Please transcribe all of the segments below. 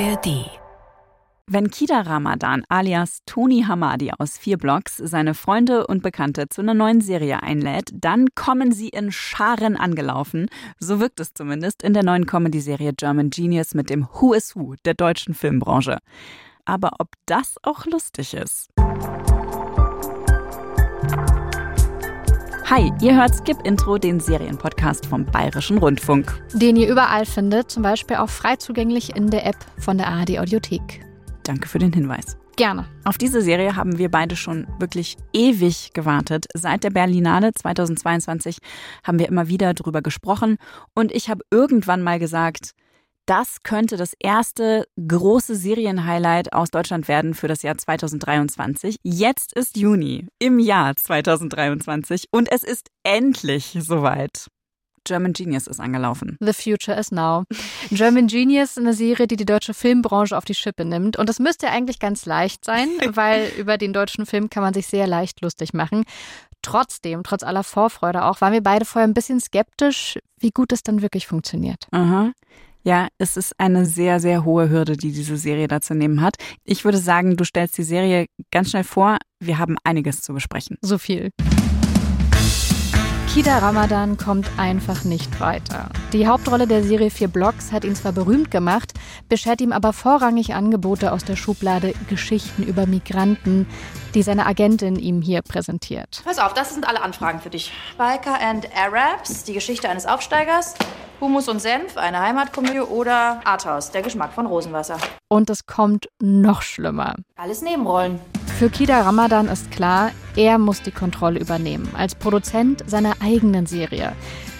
ARD. Wenn Kida Ramadan alias Tony Hamadi aus vier Blocks seine Freunde und Bekannte zu einer neuen Serie einlädt, dann kommen sie in Scharen angelaufen. So wirkt es zumindest in der neuen Comedy-Serie German Genius mit dem Who is Who der deutschen Filmbranche. Aber ob das auch lustig ist? Hi, ihr hört Skip Intro, den Serienpodcast vom Bayerischen Rundfunk. Den ihr überall findet, zum Beispiel auch frei zugänglich in der App von der ARD Audiothek. Danke für den Hinweis. Gerne. Auf diese Serie haben wir beide schon wirklich ewig gewartet. Seit der Berlinale 2022 haben wir immer wieder drüber gesprochen und ich habe irgendwann mal gesagt, das könnte das erste große Serienhighlight aus Deutschland werden für das Jahr 2023. Jetzt ist Juni im Jahr 2023 und es ist endlich soweit. German Genius ist angelaufen. The Future is Now. German Genius, eine Serie, die die deutsche Filmbranche auf die Schippe nimmt. Und das müsste eigentlich ganz leicht sein, weil über den deutschen Film kann man sich sehr leicht lustig machen. Trotzdem, trotz aller Vorfreude auch, waren wir beide vorher ein bisschen skeptisch, wie gut es dann wirklich funktioniert. Aha. Ja, es ist eine sehr, sehr hohe Hürde, die diese Serie da zu nehmen hat. Ich würde sagen, du stellst die Serie ganz schnell vor. Wir haben einiges zu besprechen. So viel. Kida Ramadan kommt einfach nicht weiter. Die Hauptrolle der Serie Vier Blocks hat ihn zwar berühmt gemacht, beschert ihm aber vorrangig Angebote aus der Schublade Geschichten über Migranten, die seine Agentin ihm hier präsentiert. Pass auf, das sind alle Anfragen für dich. Biker and Arabs, die Geschichte eines Aufsteigers, Humus und Senf, eine Heimatkomödie oder Arthouse, der Geschmack von Rosenwasser. Und es kommt noch schlimmer. Alles Nebenrollen. Für Kida Ramadan ist klar, er muss die Kontrolle übernehmen, als Produzent seiner eigenen Serie.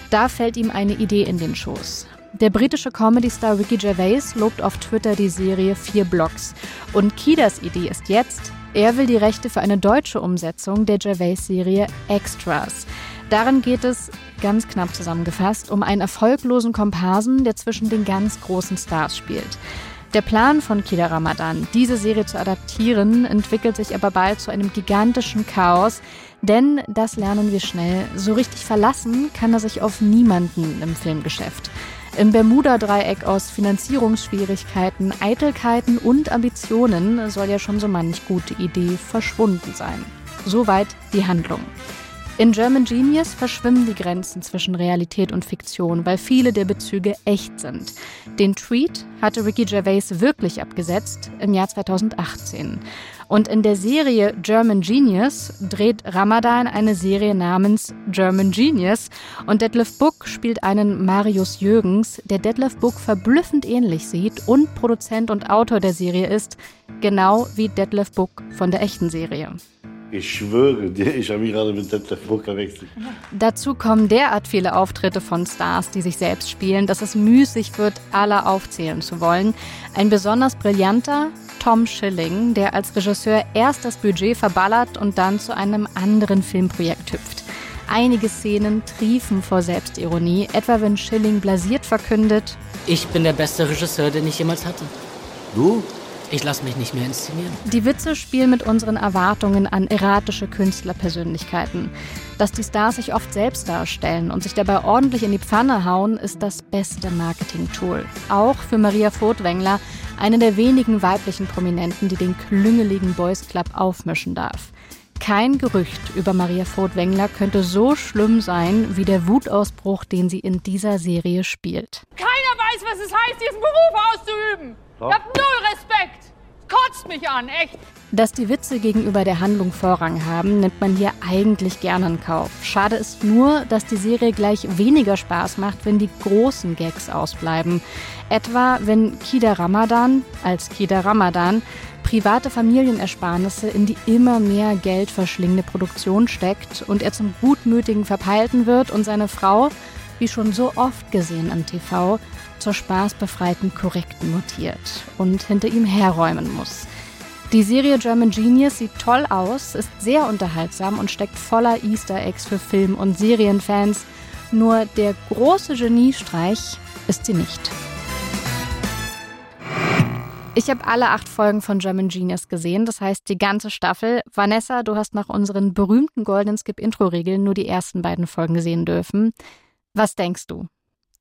Da fällt ihm eine Idee in den Schoß. Der britische Comedy-Star Ricky Gervais lobt auf Twitter die Serie Vier Blocks. Und Kidas Idee ist jetzt, er will die Rechte für eine deutsche Umsetzung der Gervais-Serie Extras. Darin geht es, ganz knapp zusammengefasst, um einen erfolglosen Komparsen, der zwischen den ganz großen Stars spielt. Der Plan von Kida Ramadan, diese Serie zu adaptieren, entwickelt sich aber bald zu einem gigantischen Chaos, denn, das lernen wir schnell, so richtig verlassen kann er sich auf niemanden im Filmgeschäft. Im Bermuda-Dreieck aus Finanzierungsschwierigkeiten, Eitelkeiten und Ambitionen soll ja schon so manch gute Idee verschwunden sein. Soweit die Handlung. In German Genius verschwimmen die Grenzen zwischen Realität und Fiktion, weil viele der Bezüge echt sind. Den Tweet hatte Ricky Gervais wirklich abgesetzt im Jahr 2018. Und in der Serie German Genius dreht Ramadan eine Serie namens German Genius und Detlef Book spielt einen Marius Jürgens, der Detlef Book verblüffend ähnlich sieht und Produzent und Autor der Serie ist, genau wie Detlef Book von der echten Serie. Ich schwöre dir, ich habe mich gerade mit Detlef Book verwechselt. Dazu kommen derart viele Auftritte von Stars, die sich selbst spielen, dass es müßig wird, alle aufzählen zu wollen. Ein besonders brillanter Tom Schilling, der als Regisseur erst das Budget verballert und dann zu einem anderen Filmprojekt hüpft. Einige Szenen triefen vor Selbstironie, etwa wenn Schilling blasiert verkündet: Ich bin der beste Regisseur, den ich jemals hatte. Du? Ich lasse mich nicht mehr inszenieren. Die Witze spielen mit unseren Erwartungen an erratische Künstlerpersönlichkeiten. Dass die Stars sich oft selbst darstellen und sich dabei ordentlich in die Pfanne hauen, ist das beste Marketing-Tool. Auch für Maria Furtwängler, eine der wenigen weiblichen Prominenten, die den klüngeligen Boys Club aufmischen darf. Kein Gerücht über Maria Furtwängler könnte so schlimm sein wie der Wutausbruch, den sie in dieser Serie spielt. Keiner weiß, was es heißt, diesen Beruf auszuüben. Doch. Ich hab null Respekt. Kotzt mich an, echt. Dass die Witze gegenüber der Handlung Vorrang haben, nimmt man hier eigentlich gerne in Kauf. Schade ist nur, dass die Serie gleich weniger Spaß macht, wenn die großen Gags ausbleiben. Etwa, wenn Kida Ramadan als Kida Ramadan private Familienersparnisse in die immer mehr Geld verschlingende Produktion steckt und er zum gutmütigen Verpeilten wird und seine Frau, wie schon so oft gesehen am TV, zur spaßbefreiten Korrekten mutiert und hinter ihm herräumen muss. Die Serie German Genius sieht toll aus, ist sehr unterhaltsam und steckt voller Easter Eggs für Film- und Serienfans. Nur der große Geniestreich ist sie nicht. Ich habe alle acht Folgen von German Genius gesehen, das heißt die ganze Staffel. Vanessa, du hast nach unseren berühmten Golden Skip-Intro-Regeln nur die ersten beiden Folgen gesehen dürfen. Was denkst du?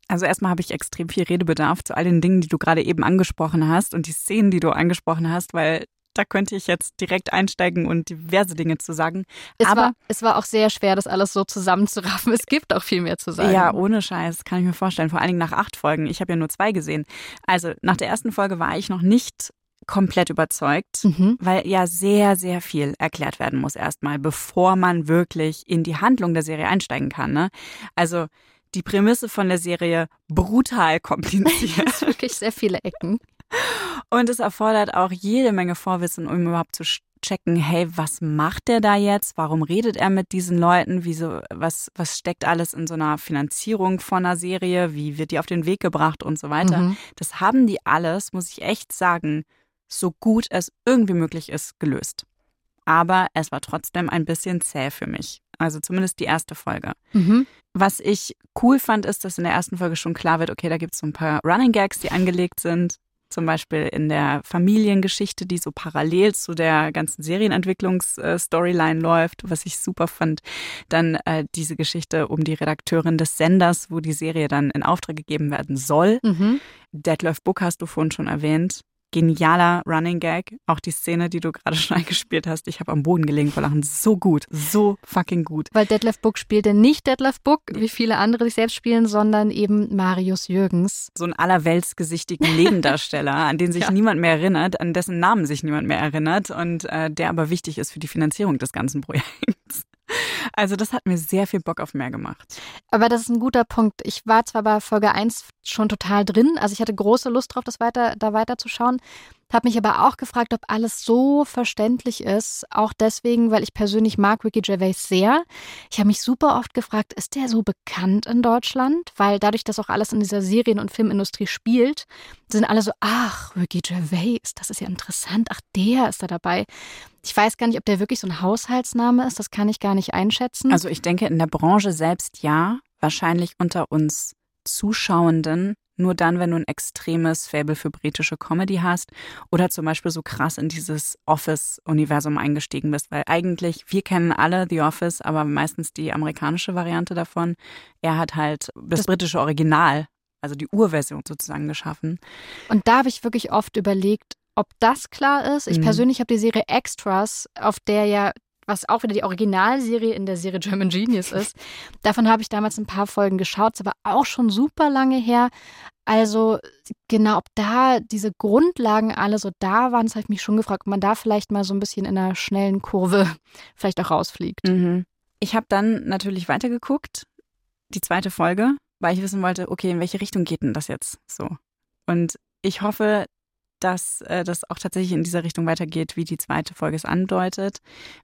Also erstmal habe ich extrem viel Redebedarf zu all den Dingen, die du gerade eben angesprochen hast und die Szenen, die du angesprochen hast, weil da könnte ich jetzt direkt einsteigen und diverse Dinge zu sagen. Es, Aber war, es war auch sehr schwer, das alles so zusammenzuraffen. Es gibt auch viel mehr zu sagen. Ja, ohne Scheiß, kann ich mir vorstellen. Vor allen Dingen nach acht Folgen. Ich habe ja nur zwei gesehen. Also nach der ersten Folge war ich noch nicht komplett überzeugt, Mhm. weil ja sehr, sehr viel erklärt werden muss erstmal, bevor man wirklich in die Handlung der Serie einsteigen kann. Ne? Also die Prämisse von der Serie brutal kompliziert. Es wirklich sehr viele Ecken. Und es erfordert auch jede Menge Vorwissen, um überhaupt zu checken, hey, was macht der da jetzt? Warum redet er mit diesen Leuten? Wieso, was, was steckt alles in so einer Finanzierung von einer Serie? Wie wird die auf den Weg gebracht und so weiter? Mhm. Das haben die alles, muss ich echt sagen, so gut es irgendwie möglich ist, gelöst. Aber es war trotzdem ein bisschen zäh für mich. Also zumindest die erste Folge. Mhm. Was ich cool fand, ist, dass in der erersten Folge schon klar wird, okay, da gibt es so ein paar Running Gags, die angelegt sind. Zum Beispiel in der Familiengeschichte, die so parallel zu der ganzen Serienentwicklungs-Storyline läuft, was ich super fand. Dann äh, diese Geschichte um die Redakteurin des Senders, wo die Serie dann in Auftrag gegeben werden soll. Mhm. Detlef Book hast du vorhin schon erwähnt. Genialer Running Gag. Auch die Szene, die du gerade schon eingespielt hast. Ich habe am Boden gelegen vor Lachen. So gut. So fucking gut. Weil Detlef Book spielte nicht Detlef Book, wie viele andere sich selbst spielen, sondern eben Marius Jürgens. So einen allerweltsgesichtigen Nebendarsteller, an den sich Ja. niemand mehr erinnert, an dessen Namen sich niemand mehr erinnert und äh, der aber wichtig ist für die Finanzierung des ganzen Projekts. Also das hat mir sehr viel Bock auf mehr gemacht. Aber das ist ein guter Punkt. Ich war zwar bei Folge 1 schon total drin, also ich hatte große Lust drauf, das weiter, da weiterzuschauen, habe mich aber auch gefragt, ob alles so verständlich ist. Auch deswegen, weil ich persönlich mag Ricky Gervais sehr. Ich habe mich super oft gefragt, ist der so bekannt in Deutschland? Weil dadurch, dass auch alles in dieser Serien- und Filmindustrie spielt, sind alle so, ach, Ricky Gervais, das ist ja interessant. Ach, der ist da dabei. Ich weiß gar nicht, ob der wirklich so ein Haushaltsname ist. Das kann ich gar nicht einschätzen. Also ich denke in der Branche selbst ja, wahrscheinlich unter uns Zuschauenden nur dann, wenn du ein extremes Fable für britische Comedy hast oder zum Beispiel so krass in dieses Office-Universum eingestiegen bist, weil eigentlich, wir kennen alle The Office, aber meistens die amerikanische Variante davon. Er hat halt das, Das- britische Original, also die Urversion sozusagen geschaffen. Und da habe ich wirklich oft überlegt, ob das klar ist. Ich Mhm. persönlich habe die Serie Extras, auf der ja, was auch wieder die Originalserie in der Serie German Genius ist, davon habe ich damals ein paar Folgen geschaut, aber auch schon super lange her. Also genau, ob da diese Grundlagen alle so da waren, das habe ich mich schon gefragt, ob man da vielleicht mal so ein bisschen in einer schnellen Kurve vielleicht auch rausfliegt. Mhm. Ich habe dann natürlich weitergeguckt, die zweite Folge, weil ich wissen wollte, okay, in welche Richtung geht denn das jetzt so? Und ich hoffe, dass äh, das auch tatsächlich in dieser Richtung weitergeht, wie die zweite Folge es andeutet,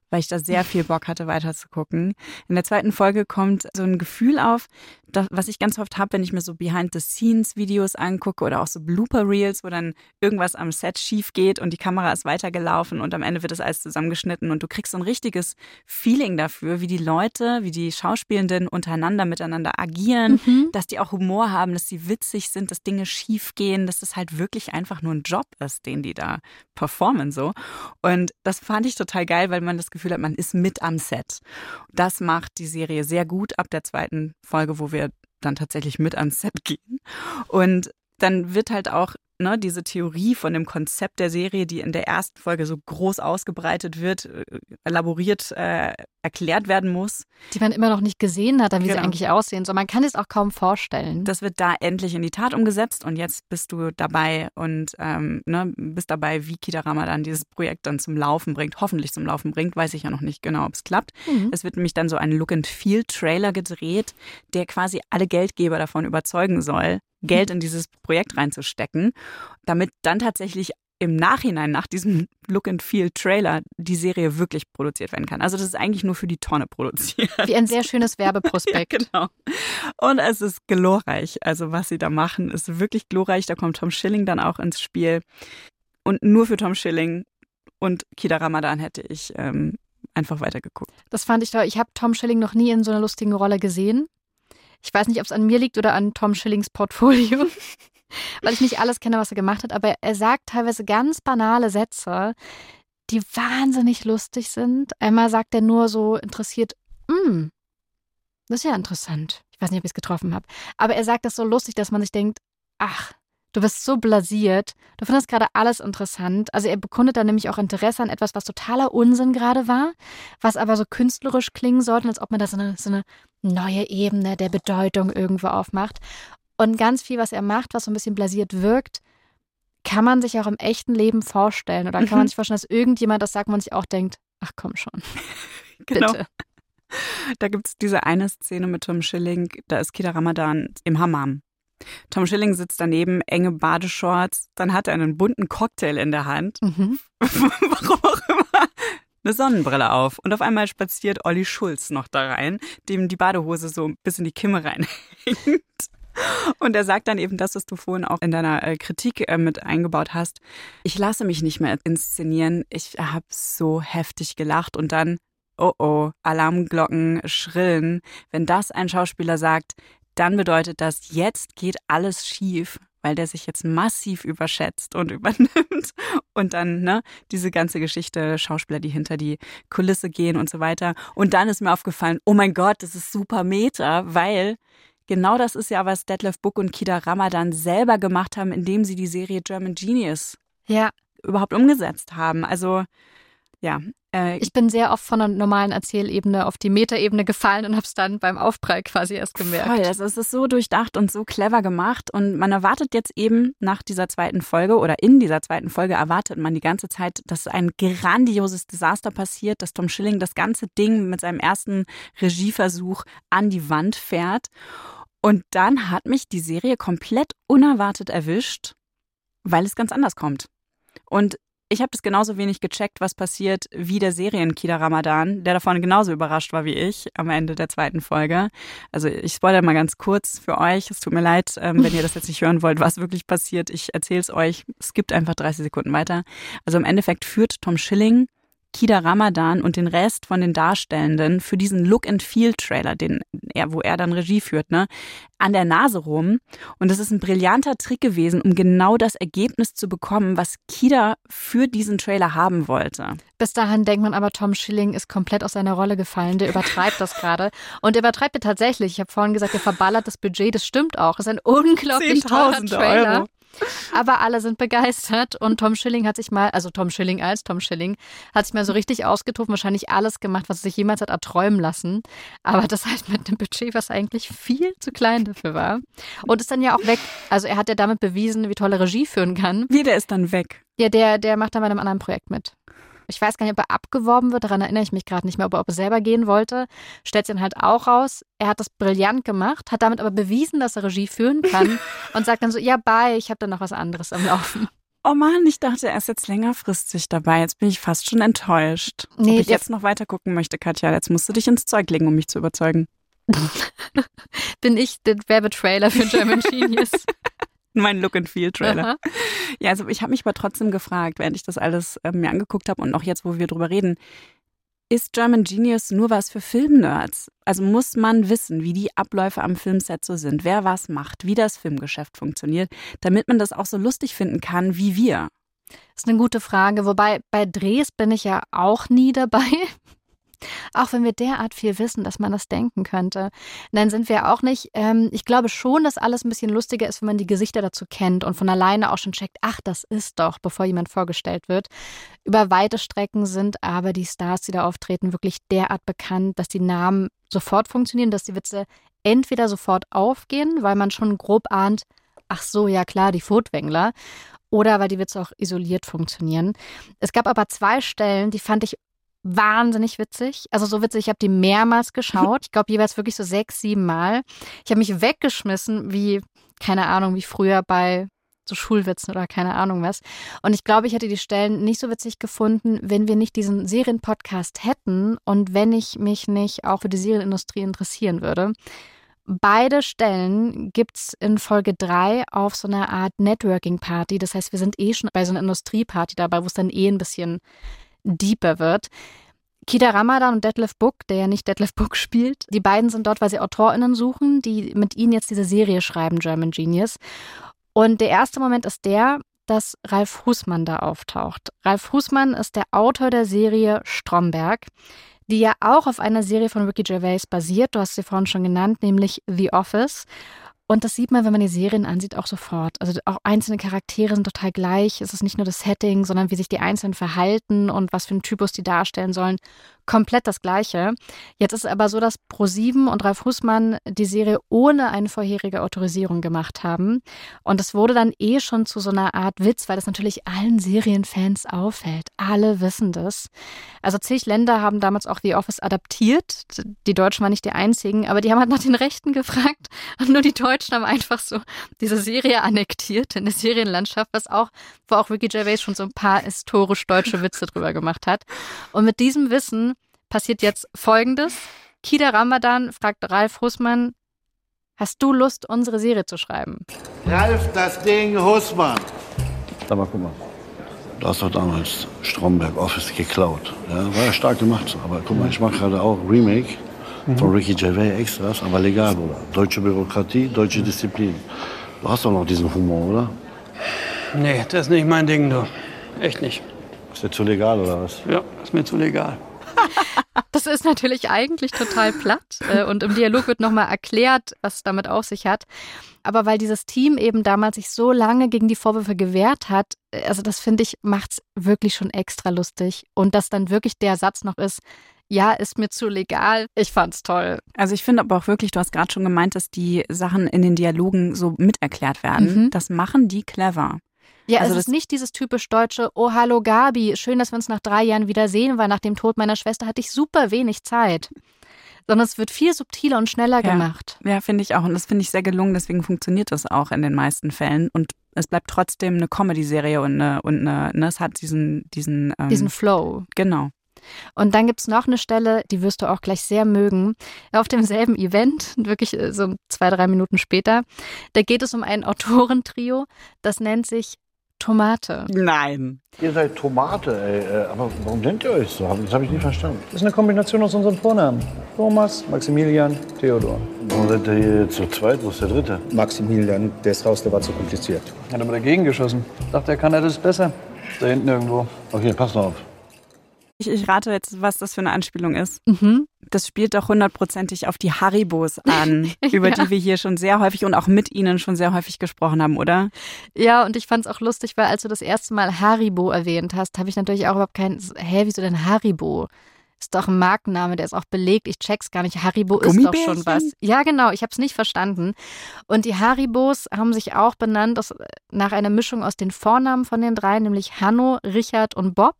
weil ich da sehr viel Bock hatte, weiterzugucken. In der zweiten Folge kommt so ein Gefühl auf, das, was ich ganz oft habe, wenn ich mir so Behind-the-Scenes-Videos angucke oder auch so Blooper-Reels, wo dann irgendwas am Set schief geht und die Kamera ist weitergelaufen und am Ende wird das alles zusammengeschnitten und du kriegst so ein richtiges Feeling dafür, wie die Leute, wie die Schauspielenden untereinander miteinander agieren, dass die auch Humor haben, dass sie witzig sind, dass Dinge schief gehen, dass das halt wirklich einfach nur ein Job ist, den die da performen so. Und das fand ich total geil, weil man das Gefühl hat, man ist mit am Set. Das macht die Serie sehr gut ab der zweiten Folge, wo wir dann tatsächlich mit ans Set gehen. Und dann wird halt auch ne, diese Theorie von dem Konzept der Serie, die in der ersten Folge so groß ausgebreitet wird, äh, elaboriert äh, erklärt werden muss. Die man immer noch nicht gesehen hat, wie sie Genau. eigentlich aussehen. So, man kann es auch kaum vorstellen. Das wird da endlich in die Tat umgesetzt und jetzt bist du dabei und ähm, ne, bist dabei, wie Kita Ramadan dieses Projekt dann zum Laufen bringt, hoffentlich zum Laufen bringt, weiß ich ja noch nicht genau, ob es klappt. Mhm. Es wird nämlich dann so ein Look-and-Feel-Trailer gedreht, der quasi alle Geldgeber davon überzeugen soll, Geld in dieses Projekt reinzustecken, damit dann tatsächlich im Nachhinein nach diesem Look-and-Feel-Trailer die Serie wirklich produziert werden kann. Also das ist eigentlich nur für die Tonne produziert. Wie ein sehr schönes Ja, Werbeprospekt. genau. Und es ist glorreich. Also was sie da machen, ist wirklich glorreich. Da kommt Tom Schilling dann auch ins Spiel. Und nur für Tom Schilling und Kida Ramadan hätte ich ähm, einfach weitergeguckt. Das fand ich toll. Ich habe Tom Schilling noch nie in so einer lustigen Rolle gesehen. Ich weiß nicht, ob es an mir liegt oder an Tom Schillings Portfolio, weil ich nicht alles kenne, was er gemacht hat, aber er sagt teilweise ganz banale Sätze, die wahnsinnig lustig sind. Einmal sagt er nur so interessiert, "Mm, das ist ja interessant. Ich Ich weiß nicht, ob ich es getroffen habe. Aber er sagt das so lustig, dass man sich denkt, ach, Du bist so blasiert. Du findest gerade alles interessant. Also er bekundet da nämlich auch Interesse an etwas, was totaler Unsinn gerade war, was aber so künstlerisch klingen sollte, als ob man da so eine, so eine neue Ebene der Bedeutung irgendwo aufmacht. Und ganz viel, was er macht, was so ein bisschen blasiert wirkt, kann man sich auch im echten Leben vorstellen. Oder kann man mhm. sich vorstellen, dass irgendjemand das sagt, man sich auch denkt, ach komm schon. genau. Bitte. Da gibt es diese eine Szene mit Tom Schilling, da ist Kida Ramadan im Hammam. Tom Schilling sitzt daneben, enge Badeshorts, dann hat er einen bunten Cocktail in der Hand. Mhm. Warum auch immer. Eine Sonnenbrille auf. Und auf einmal spaziert Olli Schulz noch da rein, dem die Badehose so bis in die Kimme reinhängt. Und er sagt dann eben das, was du vorhin auch in deiner äh, Kritik äh, mit eingebaut hast. Ich lasse mich nicht mehr inszenieren. Ich habe so heftig gelacht und dann, oh oh, Alarmglocken schrillen. Wenn das ein Schauspieler sagt, dann bedeutet das, jetzt geht alles schief, weil der sich jetzt massiv überschätzt und übernimmt. Und dann, ne, diese ganze Geschichte, Schauspieler, die hinter die Kulisse gehen und so weiter. Und dann ist mir aufgefallen, oh mein Gott, das ist super Meta, weil genau das ist ja, was Detlef Book und Kida Ramadan selber gemacht haben, indem sie die Serie German Genius ja. überhaupt umgesetzt haben. Also ja. Äh, ich bin sehr oft von der normalen Erzählebene auf die Metaebene gefallen und habe es dann beim Aufprall quasi erst gemerkt. Voll, das ist so durchdacht und so clever gemacht. Und man erwartet jetzt eben nach dieser zweiten Folge oder in dieser zweiten Folge erwartet man die ganze Zeit, dass ein grandioses Desaster passiert, dass Tom Schilling das ganze Ding mit seinem ersten Regieversuch an die Wand fährt. Und dann hat mich die Serie komplett unerwartet erwischt, weil es ganz anders kommt. Und ich habe das genauso wenig gecheckt, was passiert, wie der Serienkida Ramadan, der davon genauso überrascht war wie ich am Ende der zweiten Folge. Also ich spoilere mal ganz kurz für euch. Es tut mir leid, ähm, wenn ihr das jetzt nicht hören wollt, was wirklich passiert. Ich erzähle es euch. Es gibt einfach 30 Sekunden weiter. Also im Endeffekt führt Tom Schilling Kida Ramadan und den Rest von den Darstellenden für diesen Look and Feel Trailer, den er, wo er dann Regie führt, ne, an der Nase rum. Und das ist ein brillanter Trick gewesen, um genau das Ergebnis zu bekommen, was Kida für diesen Trailer haben wollte. Bis dahin denkt man aber, Tom Schilling ist komplett aus seiner Rolle gefallen. Der übertreibt das gerade. Und übertreibt er tatsächlich. Ich habe vorhin gesagt, er verballert das Budget. Das stimmt auch. Das ist ein unglaublich teurer Trailer. Euro. Aber alle sind begeistert und Tom Schilling hat sich mal, also Tom Schilling als Tom Schilling, hat sich mal so richtig ausgetobt, wahrscheinlich alles gemacht, was er sich jemals hat erträumen lassen. Aber das halt mit einem Budget, was eigentlich viel zu klein dafür war. Und ist dann ja auch weg. Also er hat ja damit bewiesen, wie tolle Regie führen kann. Wie, der ist dann weg? Ja, der, der macht dann bei einem anderen Projekt mit ich weiß gar nicht, ob er abgeworben wird, daran erinnere ich mich gerade nicht mehr, ob er, ob er selber gehen wollte. Stellt sich dann halt auch raus. Er hat das brillant gemacht, hat damit aber bewiesen, dass er Regie führen kann und sagt dann so, ja, bye, ich habe da noch was anderes am Laufen. Oh Mann, ich dachte, er ist jetzt längerfristig dabei. Jetzt bin ich fast schon enttäuscht. Nee, Ob ich jetzt noch weiter gucken möchte, Katja, jetzt musst du dich ins Zeug legen, um mich zu überzeugen. bin ich der Werbetrailer für German Genius? mein Look and Feel Trailer. Aha. Ja, also ich habe mich aber trotzdem gefragt, während ich das alles äh, mir angeguckt habe und auch jetzt, wo wir drüber reden, ist German Genius nur was für Filmnerds? Also muss man wissen, wie die Abläufe am Filmset so sind, wer was macht, wie das Filmgeschäft funktioniert, damit man das auch so lustig finden kann wie wir. Das ist eine gute Frage. Wobei bei Drehs bin ich ja auch nie dabei. Auch wenn wir derart viel wissen, dass man das denken könnte, dann sind wir auch nicht. Ähm, ich glaube schon, dass alles ein bisschen lustiger ist, wenn man die Gesichter dazu kennt und von alleine auch schon checkt, ach, das ist doch, bevor jemand vorgestellt wird. Über weite Strecken sind aber die Stars, die da auftreten, wirklich derart bekannt, dass die Namen sofort funktionieren, dass die Witze entweder sofort aufgehen, weil man schon grob ahnt, ach so, ja klar, die Furtwängler oder weil die Witze auch isoliert funktionieren. Es gab aber zwei Stellen, die fand ich wahnsinnig witzig. Also so witzig, ich habe die mehrmals geschaut. Ich glaube jeweils wirklich so sechs, sieben Mal. Ich habe mich weggeschmissen, wie, keine Ahnung, wie früher bei so Schulwitzen oder keine Ahnung was. Und ich glaube, ich hätte die Stellen nicht so witzig gefunden, wenn wir nicht diesen Serienpodcast hätten und wenn ich mich nicht auch für die Serienindustrie interessieren würde. Beide Stellen gibt es in Folge 3 auf so einer Art Networking-Party. Das heißt, wir sind eh schon bei so einer Industrieparty dabei, wo es dann eh ein bisschen deeper wird. Kida Ramadan und Detlef Book, der ja nicht Detlef Book spielt, die beiden sind dort, weil sie AutorInnen suchen, die mit ihnen jetzt diese Serie schreiben, German Genius. Und der erste Moment ist der, dass Ralf Husmann da auftaucht. Ralf Husmann ist der Autor der Serie Stromberg. die ja auch auf einer Serie von Ricky Gervais basiert. Du hast sie vorhin schon genannt, nämlich The Office. Und das sieht man, wenn man die Serien ansieht, auch sofort. Also auch einzelne Charaktere sind total gleich. Es ist nicht nur das Setting, sondern wie sich die Einzelnen verhalten und was für einen Typus die darstellen sollen komplett das Gleiche. Jetzt ist es aber so, dass Pro7 und Ralf Hussmann die Serie ohne eine vorherige Autorisierung gemacht haben. Und es wurde dann eh schon zu so einer Art Witz, weil das natürlich allen Serienfans auffällt. Alle wissen das. Also zig Länder haben damals auch The Office adaptiert. Die Deutschen waren nicht die einzigen, aber die haben halt nach den Rechten gefragt. Und nur die Deutschen haben einfach so diese Serie annektiert in der Serienlandschaft, was auch, wo auch Ricky Gervais schon so ein paar historisch deutsche Witze drüber gemacht hat. Und mit diesem Wissen passiert jetzt Folgendes. Kida Ramadan fragt Ralf Hussmann, hast du Lust, unsere Serie zu schreiben? Ralf, das Ding Hussmann. Sag mal, guck mal. Du hast doch damals Stromberg Office geklaut. Ja, war ja stark gemacht. Aber guck mal, ich mache gerade auch Remake von Ricky Gervais Extras, aber legal, Bruder. Deutsche Bürokratie, deutsche Disziplin. Du hast doch noch diesen Humor, oder? Nee, das ist nicht mein Ding, du. Echt nicht. Ist dir zu legal, oder was? Ja, ist mir zu legal. Das ist natürlich eigentlich total platt äh, und im Dialog wird nochmal erklärt, was es damit auf sich hat. Aber weil dieses Team eben damals sich so lange gegen die Vorwürfe gewehrt hat, äh, also das finde ich, macht es wirklich schon extra lustig. Und dass dann wirklich der Satz noch ist, ja, ist mir zu legal. Ich fand's toll. Also ich finde aber auch wirklich, du hast gerade schon gemeint, dass die Sachen in den Dialogen so miterklärt werden. Mhm. Das machen die clever. Ja, also es ist nicht dieses typisch deutsche, oh hallo Gabi, schön, dass wir uns nach drei Jahren wiedersehen, weil nach dem Tod meiner Schwester hatte ich super wenig Zeit. Sondern es wird viel subtiler und schneller ja. gemacht. Ja, finde ich auch. Und das finde ich sehr gelungen, deswegen funktioniert das auch in den meisten Fällen. Und es bleibt trotzdem eine Comedy-Serie und, eine, und eine, ne, es hat diesen, diesen, ähm, diesen Flow. Genau. Und dann gibt es noch eine Stelle, die wirst du auch gleich sehr mögen. Auf demselben Event, wirklich äh, so zwei, drei Minuten später, da geht es um ein Autorentrio, das nennt sich Tomate. Nein. Ihr seid Tomate, ey. Äh, aber warum nennt ihr euch so? Das habe ich nie verstanden. Das ist eine Kombination aus unseren Vornamen. Thomas, Maximilian, Theodor. Warum seid ihr hier zu zweit? Wo ist der dritte? Maximilian, der ist raus, der war zu kompliziert. Hat aber dagegen geschossen. Dachte, er kann alles besser. Da hinten irgendwo. Okay, pass auf. Ich, ich, rate jetzt, was das für eine Anspielung ist. Mhm. Das spielt doch hundertprozentig auf die Haribos an, über ja. die wir hier schon sehr häufig und auch mit Ihnen schon sehr häufig gesprochen haben, oder? Ja, und ich fand es auch lustig, weil als du das erste Mal Haribo erwähnt hast, habe ich natürlich auch überhaupt kein, hä, wieso denn Haribo? Ist doch ein Markenname, der ist auch belegt. Ich check's gar nicht. Haribo ist doch schon was. Ja, genau. Ich habe es nicht verstanden. Und die Haribos haben sich auch benannt aus, nach einer Mischung aus den Vornamen von den drei, nämlich Hanno, Richard und Bob.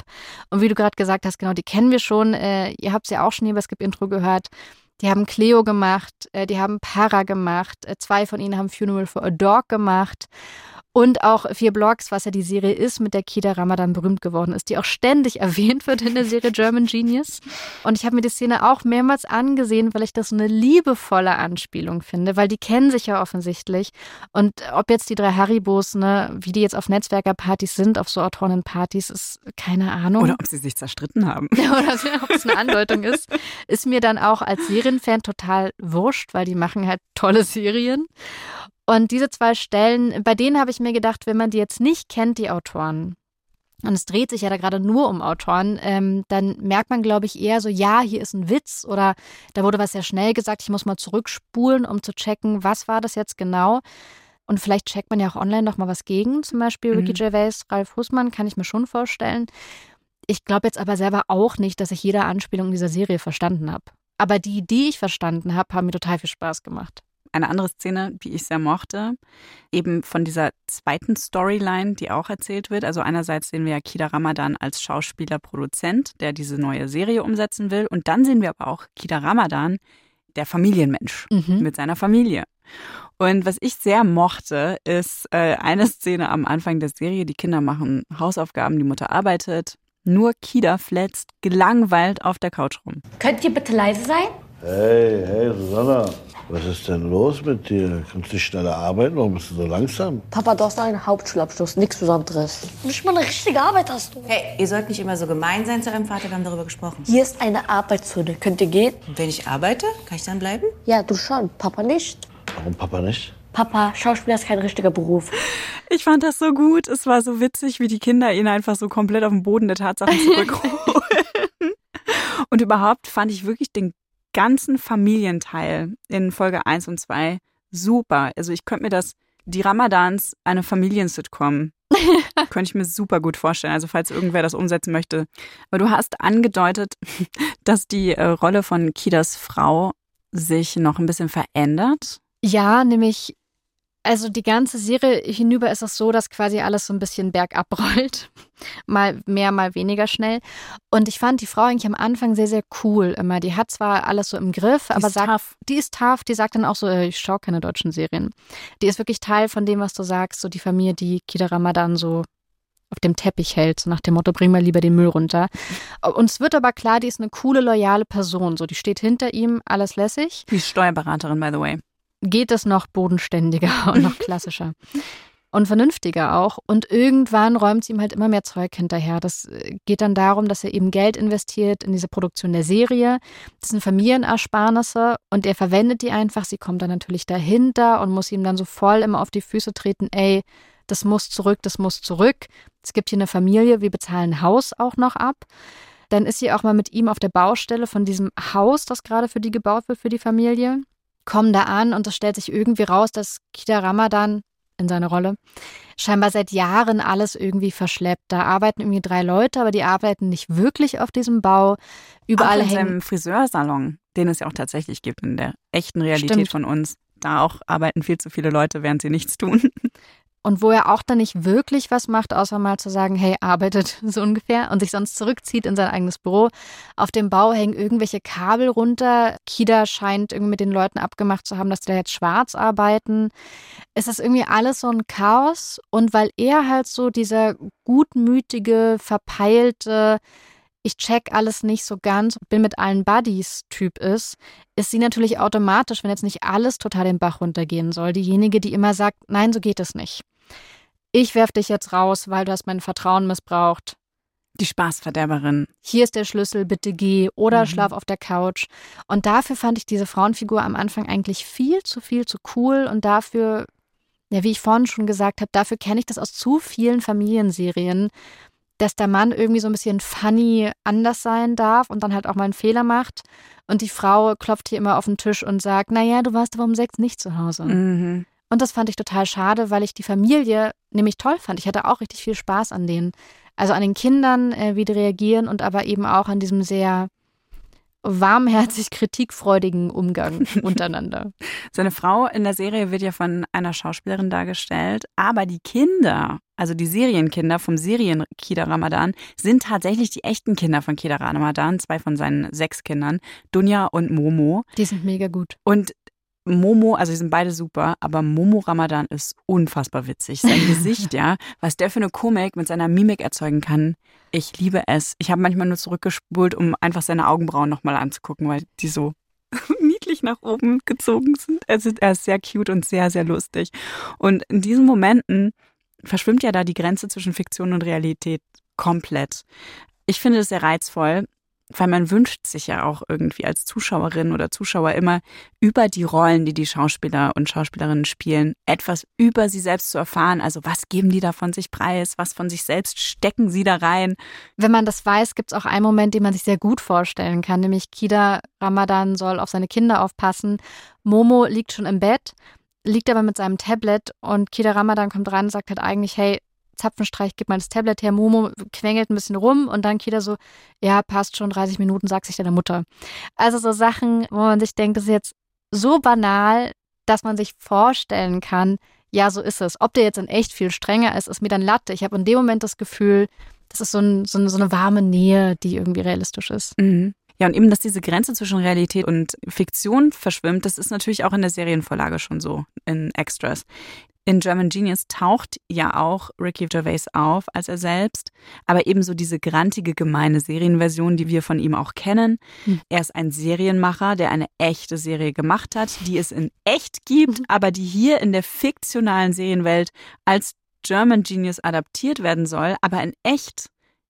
Und wie du gerade gesagt hast, genau, die kennen wir schon. Äh, ihr habt sie ja auch schon hier bei Skip Intro gehört. Die haben Cleo gemacht, äh, die haben Para gemacht, äh, zwei von ihnen haben Funeral for a Dog gemacht. Und auch vier Blogs, was ja die Serie ist, mit der Kida Ramadan berühmt geworden ist, die auch ständig erwähnt wird in der Serie German Genius. Und ich habe mir die Szene auch mehrmals angesehen, weil ich das so eine liebevolle Anspielung finde, weil die kennen sich ja offensichtlich. Und ob jetzt die drei Haribos, ne, wie die jetzt auf Netzwerkerpartys sind, auf so Autorenpartys, ist keine Ahnung. Oder ob sie sich zerstritten haben. Oder ob es eine Andeutung ist, ist mir dann auch als Serienfan total wurscht, weil die machen halt tolle Serien. Und diese zwei Stellen, bei denen habe ich mir gedacht, wenn man die jetzt nicht kennt, die Autoren, und es dreht sich ja da gerade nur um Autoren, ähm, dann merkt man, glaube ich, eher so, ja, hier ist ein Witz oder da wurde was sehr schnell gesagt, ich muss mal zurückspulen, um zu checken, was war das jetzt genau. Und vielleicht checkt man ja auch online noch mal was gegen, zum Beispiel Ricky mhm. Gervais, Ralf Hussmann, kann ich mir schon vorstellen. Ich glaube jetzt aber selber auch nicht, dass ich jede Anspielung in dieser Serie verstanden habe. Aber die, die ich verstanden habe, haben mir total viel Spaß gemacht eine andere Szene, die ich sehr mochte, eben von dieser zweiten Storyline, die auch erzählt wird. Also einerseits sehen wir ja Kida Ramadan als Schauspieler, Produzent, der diese neue Serie umsetzen will. Und dann sehen wir aber auch Kida Ramadan, der Familienmensch mhm. mit seiner Familie. Und was ich sehr mochte, ist äh, eine Szene am Anfang der Serie. Die Kinder machen Hausaufgaben, die Mutter arbeitet. Nur Kida fletzt gelangweilt auf der Couch rum. Könnt ihr bitte leise sein? Hey, hey, Susanna. Was ist denn los mit dir? Kannst du nicht schneller arbeiten? Warum bist du so langsam? Papa, du hast einen Hauptschulabschluss, nichts Besonderes. Nicht mal eine richtige Arbeit hast du. Hey, ihr sollt nicht immer so gemein sein zu eurem Vater, wir haben darüber gesprochen. Hier ist eine Arbeitszone. Könnt ihr gehen? Und wenn ich arbeite, kann ich dann bleiben? Ja, du schon. Papa nicht. Warum Papa nicht? Papa, Schauspieler ist kein richtiger Beruf. Ich fand das so gut. Es war so witzig, wie die Kinder ihn einfach so komplett auf den Boden der Tatsachen zurückholen. Und überhaupt fand ich wirklich den ganzen Familienteil in Folge 1 und 2 super. Also ich könnte mir das, die Ramadans, eine Familiensitcom, könnte ich mir super gut vorstellen. Also falls irgendwer das umsetzen möchte. Aber du hast angedeutet, dass die äh, Rolle von Kidas Frau sich noch ein bisschen verändert. Ja, nämlich also die ganze Serie hinüber ist es so, dass quasi alles so ein bisschen bergab rollt. Mal mehr, mal weniger schnell. Und ich fand die Frau eigentlich am Anfang sehr, sehr cool immer. Die hat zwar alles so im Griff, die aber sagt, tough. die ist tough. Die sagt dann auch so, äh, ich schaue keine deutschen Serien. Die ist wirklich Teil von dem, was du sagst, so die Familie, die Kida Ramadan so auf dem Teppich hält, so nach dem Motto, bring mal lieber den Müll runter. Uns wird aber klar, die ist eine coole, loyale Person. So, die steht hinter ihm, alles lässig. Die ist Steuerberaterin, by the way geht es noch bodenständiger und noch klassischer. und vernünftiger auch. Und irgendwann räumt sie ihm halt immer mehr Zeug hinterher. Das äh, geht dann darum, dass er eben Geld investiert in diese Produktion der Serie. Das sind Familienersparnisse und er verwendet die einfach. Sie kommt dann natürlich dahinter und muss ihm dann so voll immer auf die Füße treten, ey, das muss zurück, das muss zurück. Es gibt hier eine Familie, wir bezahlen Haus auch noch ab. Dann ist sie auch mal mit ihm auf der Baustelle von diesem Haus, das gerade für die gebaut wird, für die Familie kommen da an und es stellt sich irgendwie raus, dass Kida Ramadan in seiner Rolle scheinbar seit Jahren alles irgendwie verschleppt. Da arbeiten irgendwie drei Leute, aber die arbeiten nicht wirklich auf diesem Bau. Überall auch in seinem Friseursalon, den es ja auch tatsächlich gibt in der echten Realität Stimmt. von uns. Da auch arbeiten viel zu viele Leute, während sie nichts tun. Und wo er auch dann nicht wirklich was macht, außer mal zu sagen, hey, arbeitet so ungefähr und sich sonst zurückzieht in sein eigenes Büro. Auf dem Bau hängen irgendwelche Kabel runter. Kida scheint irgendwie mit den Leuten abgemacht zu haben, dass die da jetzt schwarz arbeiten. Es ist irgendwie alles so ein Chaos und weil er halt so dieser gutmütige, verpeilte, ich check alles nicht so ganz, bin mit allen Buddies Typ ist, ist sie natürlich automatisch, wenn jetzt nicht alles total den Bach runtergehen soll, diejenige, die immer sagt, nein, so geht es nicht ich werf dich jetzt raus, weil du hast mein Vertrauen missbraucht. Die Spaßverderberin. Hier ist der Schlüssel, bitte geh oder mhm. schlaf auf der Couch. Und dafür fand ich diese Frauenfigur am Anfang eigentlich viel zu viel zu cool und dafür, ja, wie ich vorhin schon gesagt habe, dafür kenne ich das aus zu vielen Familienserien, dass der Mann irgendwie so ein bisschen funny anders sein darf und dann halt auch mal einen Fehler macht. Und die Frau klopft hier immer auf den Tisch und sagt, naja, du warst aber um sechs nicht zu Hause. Mhm. Und das fand ich total schade, weil ich die Familie nämlich toll fand. Ich hatte auch richtig viel Spaß an denen. Also an den Kindern, äh, wie die reagieren und aber eben auch an diesem sehr warmherzig kritikfreudigen Umgang untereinander. Seine Frau in der Serie wird ja von einer Schauspielerin dargestellt, aber die Kinder, also die Serienkinder vom Serien Kida Ramadan, sind tatsächlich die echten Kinder von Kida Ramadan, zwei von seinen sechs Kindern, Dunja und Momo. Die sind mega gut. Und Momo, also die sind beide super, aber Momo Ramadan ist unfassbar witzig. Sein Gesicht, ja, was der für eine Komik mit seiner Mimik erzeugen kann. Ich liebe es. Ich habe manchmal nur zurückgespult, um einfach seine Augenbrauen nochmal anzugucken, weil die so niedlich nach oben gezogen sind. Also er ist sehr cute und sehr, sehr lustig. Und in diesen Momenten verschwimmt ja da die Grenze zwischen Fiktion und Realität komplett. Ich finde es sehr reizvoll weil man wünscht sich ja auch irgendwie als Zuschauerin oder Zuschauer immer über die Rollen, die die Schauspieler und Schauspielerinnen spielen, etwas über sie selbst zu erfahren. Also was geben die da von sich preis? Was von sich selbst stecken sie da rein? Wenn man das weiß, gibt es auch einen Moment, den man sich sehr gut vorstellen kann, nämlich Kida Ramadan soll auf seine Kinder aufpassen. Momo liegt schon im Bett, liegt aber mit seinem Tablet und Kida Ramadan kommt rein und sagt halt eigentlich, hey, Zapfenstreich, gib mal das Tablet her, Momo quengelt ein bisschen rum und dann Kida so, ja, passt schon, 30 Minuten, sagt sich deine Mutter. Also so Sachen, wo man sich denkt, das ist jetzt so banal, dass man sich vorstellen kann, ja, so ist es. Ob der jetzt in echt viel strenger ist, ist mir dann Latte. Ich habe in dem Moment das Gefühl, das ist so, ein, so, eine, so eine warme Nähe, die irgendwie realistisch ist. Mhm. Ja, und eben, dass diese Grenze zwischen Realität und Fiktion verschwimmt, das ist natürlich auch in der Serienvorlage schon so in Extras. In German Genius taucht ja auch Ricky Gervais auf als er selbst, aber ebenso diese grantige, gemeine Serienversion, die wir von ihm auch kennen. Hm. Er ist ein Serienmacher, der eine echte Serie gemacht hat, die es in echt gibt, mhm. aber die hier in der fiktionalen Serienwelt als German Genius adaptiert werden soll, aber in echt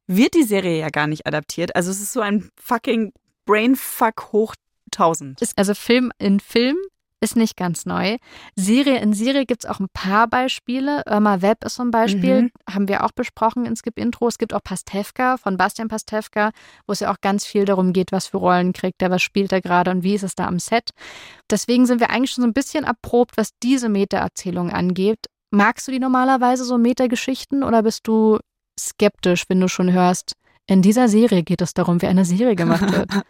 wird die Serie ja gar nicht adaptiert. Also es ist so ein fucking Brainfuck hoch 1000. Ist also Film in Film ist nicht ganz neu. Serie in Serie gibt es auch ein paar Beispiele. Irma Webb ist so ein Beispiel, Mhm. haben wir auch besprochen in Skip Intro. Es gibt auch Pastewka von Bastian Pastewka, wo es ja auch ganz viel darum geht, was für Rollen kriegt er, was spielt er gerade und wie ist es da am Set. Deswegen sind wir eigentlich schon so ein bisschen erprobt, was diese Meta-Erzählung angeht. Magst du die normalerweise so Meta-Geschichten oder bist du skeptisch, wenn du schon hörst, in dieser Serie geht es darum, wie eine Serie gemacht wird?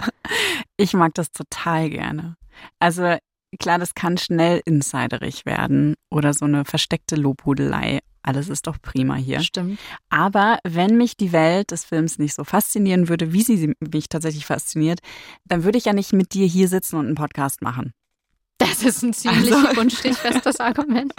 Ich mag das total gerne. Also klar, das kann schnell insiderig werden oder so eine versteckte Lobhudelei. Alles ist doch prima hier. Stimmt. Aber wenn mich die Welt des Films nicht so faszinieren würde, wie sie mich tatsächlich fasziniert, dann würde ich ja nicht mit dir hier sitzen und einen Podcast machen. Das ist ein ziemlich Also- unstichfestes Argument.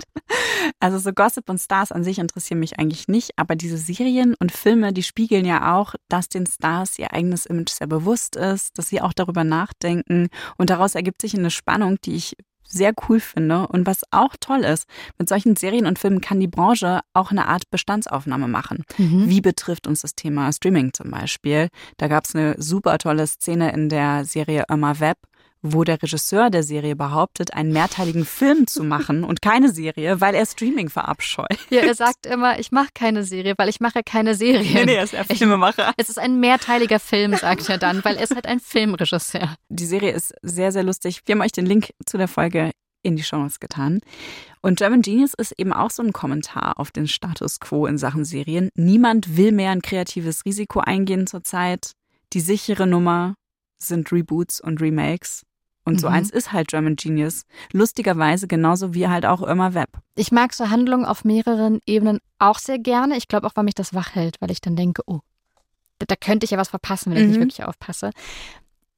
Also so Gossip und Stars an sich interessieren mich eigentlich nicht, aber diese Serien und Filme, die spiegeln ja auch, dass den Stars ihr eigenes Image sehr bewusst ist, dass sie auch darüber nachdenken und daraus ergibt sich eine Spannung, die ich sehr cool finde und was auch toll ist, mit solchen Serien und Filmen kann die Branche auch eine Art Bestandsaufnahme machen. Mhm. Wie betrifft uns das Thema Streaming zum Beispiel? Da gab es eine super tolle Szene in der Serie Irma Web, wo der Regisseur der Serie behauptet, einen mehrteiligen Film zu machen und keine Serie, weil er Streaming verabscheut. Ja, er sagt immer, ich mache keine Serie, weil ich mache keine Serie. Nee, nee, er ist ja Filmemacher. Es ist ein mehrteiliger Film, sagt er dann, weil er ist halt ein Filmregisseur. Die Serie ist sehr, sehr lustig. Wir haben euch den Link zu der Folge in die Show Notes getan. Und German Genius ist eben auch so ein Kommentar auf den Status quo in Sachen Serien. Niemand will mehr ein kreatives Risiko eingehen zurzeit. Die sichere Nummer sind Reboots und Remakes. Und so Mhm. eins ist halt German Genius. Lustigerweise genauso wie halt auch Irma Web. Ich mag so Handlungen auf mehreren Ebenen auch sehr gerne. Ich glaube auch, weil mich das wach hält, weil ich dann denke, oh, da, da könnte ich ja was verpassen, wenn ich nicht Mhm. wirklich aufpasse.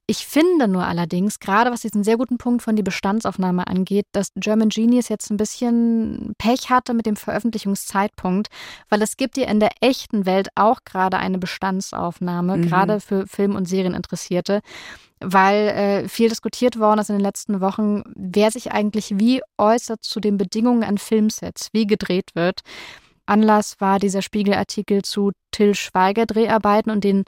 Ich finde nur allerdings, gerade was diesen sehr guten Punkt von die Bestandsaufnahme angeht, dass German Genius jetzt ein bisschen Pech hatte mit dem Veröffentlichungszeitpunkt, weil es gibt ja in der echten Welt auch gerade eine Bestandsaufnahme, Mhm. gerade für Film- und Serieninteressierte, weil äh, viel diskutiert worden ist in den letzten Wochen, wer sich eigentlich wie äußert zu den Bedingungen an Filmsets, wie gedreht wird. Anlass war dieser Spiegelartikel zu Till Schweiger Dreharbeiten und den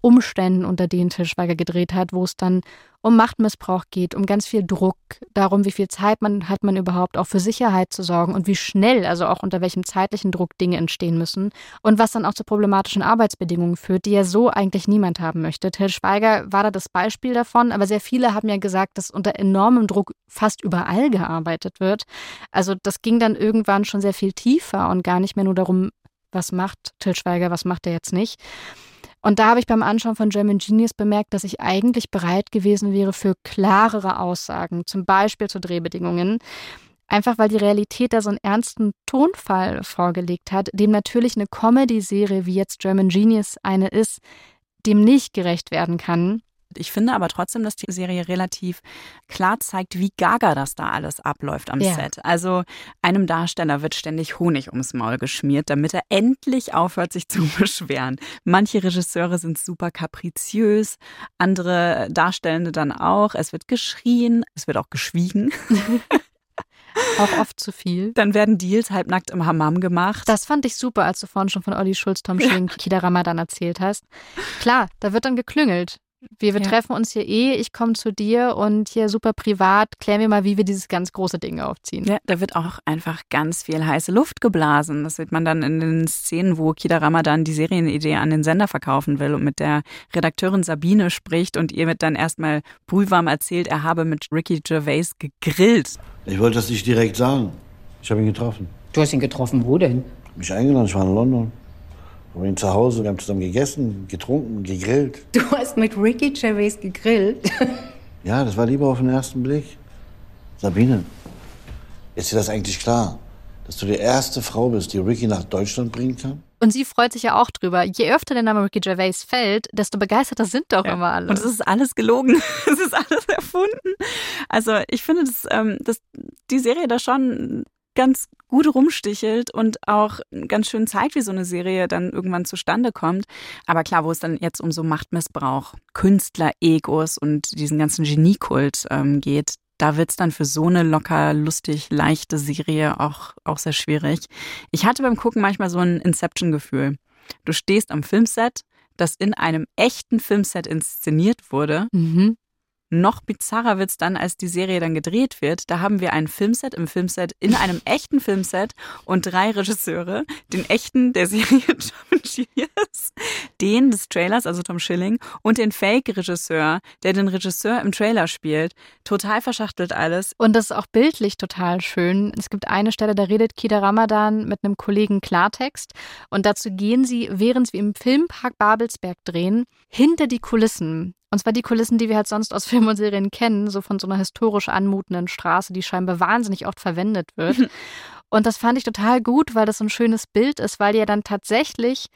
Umständen, unter denen Till Schweiger gedreht hat, wo es dann um Machtmissbrauch geht, um ganz viel Druck, darum, wie viel Zeit man hat man überhaupt auch für Sicherheit zu sorgen und wie schnell, also auch unter welchem zeitlichen Druck Dinge entstehen müssen und was dann auch zu problematischen Arbeitsbedingungen führt, die ja so eigentlich niemand haben möchte. Till Schweiger war da das Beispiel davon, aber sehr viele haben ja gesagt, dass unter enormem Druck fast überall gearbeitet wird. Also das ging dann irgendwann schon sehr viel tiefer und gar nicht mehr nur darum, was macht Till Schweiger, was macht er jetzt nicht. Und da habe ich beim Anschauen von German Genius bemerkt, dass ich eigentlich bereit gewesen wäre für klarere Aussagen, zum Beispiel zu Drehbedingungen. Einfach weil die Realität da so einen ernsten Tonfall vorgelegt hat, dem natürlich eine Comedy-Serie wie jetzt German Genius eine ist, dem nicht gerecht werden kann. Ich finde aber trotzdem, dass die Serie relativ klar zeigt, wie gaga das da alles abläuft am Ja. Set. Also einem Darsteller wird ständig Honig ums Maul geschmiert, damit er endlich aufhört, sich zu beschweren. Manche Regisseure sind super kapriziös, andere Darstellende dann auch. Es wird geschrien, es wird auch geschwiegen. Auch oft zu viel. Dann werden Deals halbnackt im Hammam gemacht. Das fand ich super, als du vorhin schon von Olli Schulz, Tom Schilling, Kida Ramadan erzählt hast. Klar, da wird dann geklüngelt. Wir, wir Ja. treffen uns hier eh, ich komme zu dir und hier super privat, klär mir mal, wie wir dieses ganz große Ding aufziehen. Ja, da wird auch einfach ganz viel heiße Luft geblasen. Das sieht man dann in den Szenen, wo Kida Ramadan die Serienidee an den Sender verkaufen will und mit der Redakteurin Sabine spricht und ihr wird dann erstmal brühwarm erzählt, er habe mit Ricky Gervais gegrillt. Ich wollte das nicht direkt sagen. Ich habe ihn getroffen. Du hast ihn getroffen, wo denn? Mich eingeladen, ich war in London. Wir haben ihn zu Hause, wir haben zusammen gegessen, getrunken, gegrillt. Du hast mit Ricky Gervais gegrillt. Ja, das war lieber auf den ersten Blick. Sabine, ist dir das eigentlich klar, dass du die erste Frau bist, die Ricky nach Deutschland bringen kann? Und sie freut sich ja auch drüber. Je öfter der Name Ricky Gervais fällt, desto begeisterter sind doch immer alle. Und es ist alles gelogen. Es ist alles erfunden. Also ich finde, dass, ähm, dass die Serie da schon ganz gut rumstichelt und auch ganz schön zeigt, wie so eine Serie dann irgendwann zustande kommt. Aber klar, wo es dann jetzt um so Machtmissbrauch, Künstler-Egos und diesen ganzen Geniekult ähm, geht, da wird's dann für so eine locker, lustig, leichte Serie auch, auch sehr schwierig. Ich hatte beim Gucken manchmal so ein Inception-Gefühl. Du stehst am Filmset, das in einem echten Filmset inszeniert wurde. Mhm. Noch bizarrer wird's dann, als die Serie dann gedreht wird. Da haben wir ein Filmset im Filmset, in einem echten Filmset und drei Regisseure. Den echten der Serie Tom Genius, den des Trailers, also Tom Schilling, und den Fake-Regisseur, der den Regisseur im Trailer spielt. Total verschachtelt alles. Und das ist auch bildlich total schön. Es gibt eine Stelle, da redet Kida Ramadan mit einem Kollegen Klartext. Und dazu gehen sie, während wir im Filmpark Babelsberg drehen, hinter die Kulissen. Und zwar die Kulissen, die wir halt sonst aus Filmen und Serien kennen, so von so einer historisch anmutenden Straße, die scheinbar wahnsinnig oft verwendet wird. und das fand ich total gut, weil das so ein schönes Bild ist, weil die ja dann tatsächlich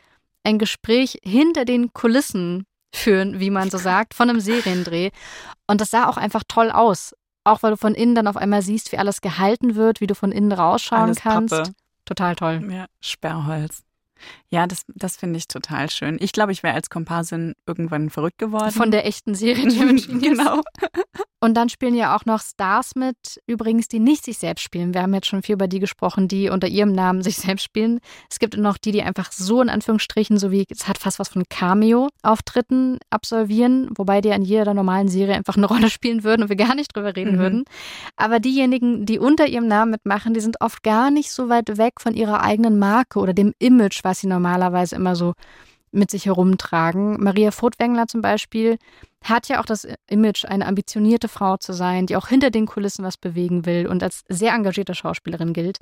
ein Gespräch hinter den Kulissen führen, wie man so sagt, von einem Seriendreh. Und das sah auch einfach toll aus. Auch weil du von innen dann auf einmal siehst, wie alles gehalten wird, wie du von innen rausschauen Alles kannst. Pappe. Total toll. Ja, Sperrholz. Ja, das, das finde ich total schön. Ich glaube, ich wäre als Komparsin irgendwann verrückt geworden. Von der echten Serie genau. Und dann spielen ja auch noch Stars mit, übrigens, die nicht sich selbst spielen. Wir haben jetzt schon viel über die gesprochen, die unter ihrem Namen sich selbst spielen. Es gibt noch die, die einfach so in Anführungsstrichen, so wie es hat fast was von Cameo-Auftritten absolvieren, wobei die an jeder normalen Serie einfach eine Rolle spielen würden und wir gar nicht drüber reden Mhm. würden. Aber diejenigen, die unter ihrem Namen mitmachen, die sind oft gar nicht so weit weg von ihrer eigenen Marke oder dem Image, was sie normalerweise immer so mit sich herumtragen. Maria Furtwängler zum Beispiel hat ja auch das Image, eine ambitionierte Frau zu sein, die auch hinter den Kulissen was bewegen will und als sehr engagierte Schauspielerin gilt.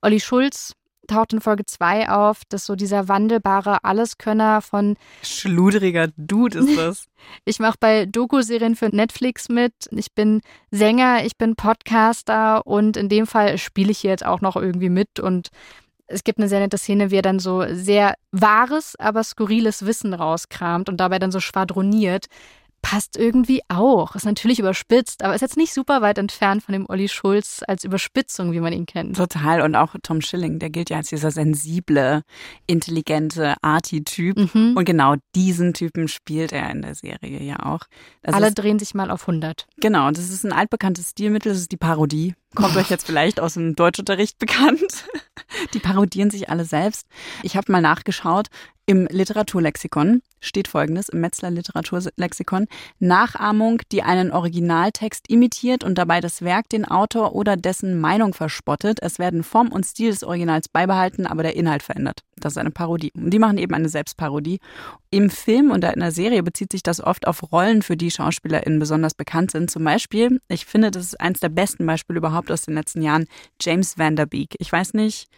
Olli Schulz taucht in Folge 2 auf, dass so dieser wandelbare Alleskönner von Schludriger Dude ist das. ich mache bei Doku-Serien für Netflix mit. Ich bin Sänger, ich bin Podcaster und in dem Fall spiele ich hier jetzt auch noch irgendwie mit und es gibt eine sehr nette Szene, wie er dann so sehr wahres, aber skurriles Wissen rauskramt und dabei dann so schwadroniert. Passt irgendwie auch. Ist natürlich überspitzt, aber ist jetzt nicht super weit entfernt von dem Olli Schulz als Überspitzung, wie man ihn kennt. Total. Und auch Tom Schilling, der gilt ja als dieser sensible, intelligente Arty-Typ. Mhm. Und genau diesen Typen spielt er in der Serie ja auch. Das Alle ist, drehen sich mal auf 100. genau, das ist ein altbekanntes Stilmittel, das ist die Parodie. Kommt euch jetzt vielleicht aus dem Deutschunterricht bekannt. Die parodieren sich alle selbst. Ich habe mal nachgeschaut. Im Literaturlexikon steht folgendes, im Metzler Literaturlexikon, Nachahmung, die einen Originaltext imitiert und dabei das Werk, den Autor oder dessen Meinung verspottet. Es werden Form und Stil des Originals beibehalten, aber der Inhalt verändert. Das ist eine Parodie. Und die machen eben eine Selbstparodie. Im Film und in der Serie bezieht sich das oft auf Rollen, für die SchauspielerInnen besonders bekannt sind. Zum Beispiel, ich finde, das ist eins der besten Beispiele überhaupt aus den letzten Jahren, James Van Der Beek. Ich weiß nicht,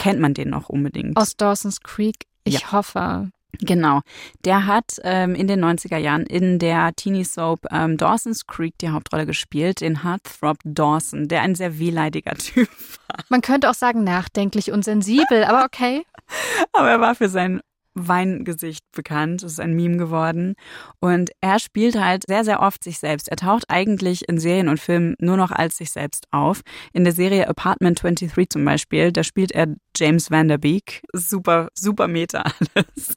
kennt man den noch unbedingt? Aus Dawson's Creek. Ich Ja. hoffe. Genau. Der hat ähm, in den 90er Jahren in der Teenie-Soap ähm, Dawson's Creek die Hauptrolle gespielt, den Heartthrob Dawson, der ein sehr wehleidiger Typ war. Man könnte auch sagen nachdenklich und sensibel, aber okay. Aber er war für sein Weingesicht bekannt. Das ist ein Meme geworden. Und er spielt halt sehr, sehr oft sich selbst. Er taucht eigentlich in Serien und Filmen nur noch als sich selbst auf. In der Serie Apartment 23 zum Beispiel, da spielt er James Van Der Beek. Super, super Meta alles.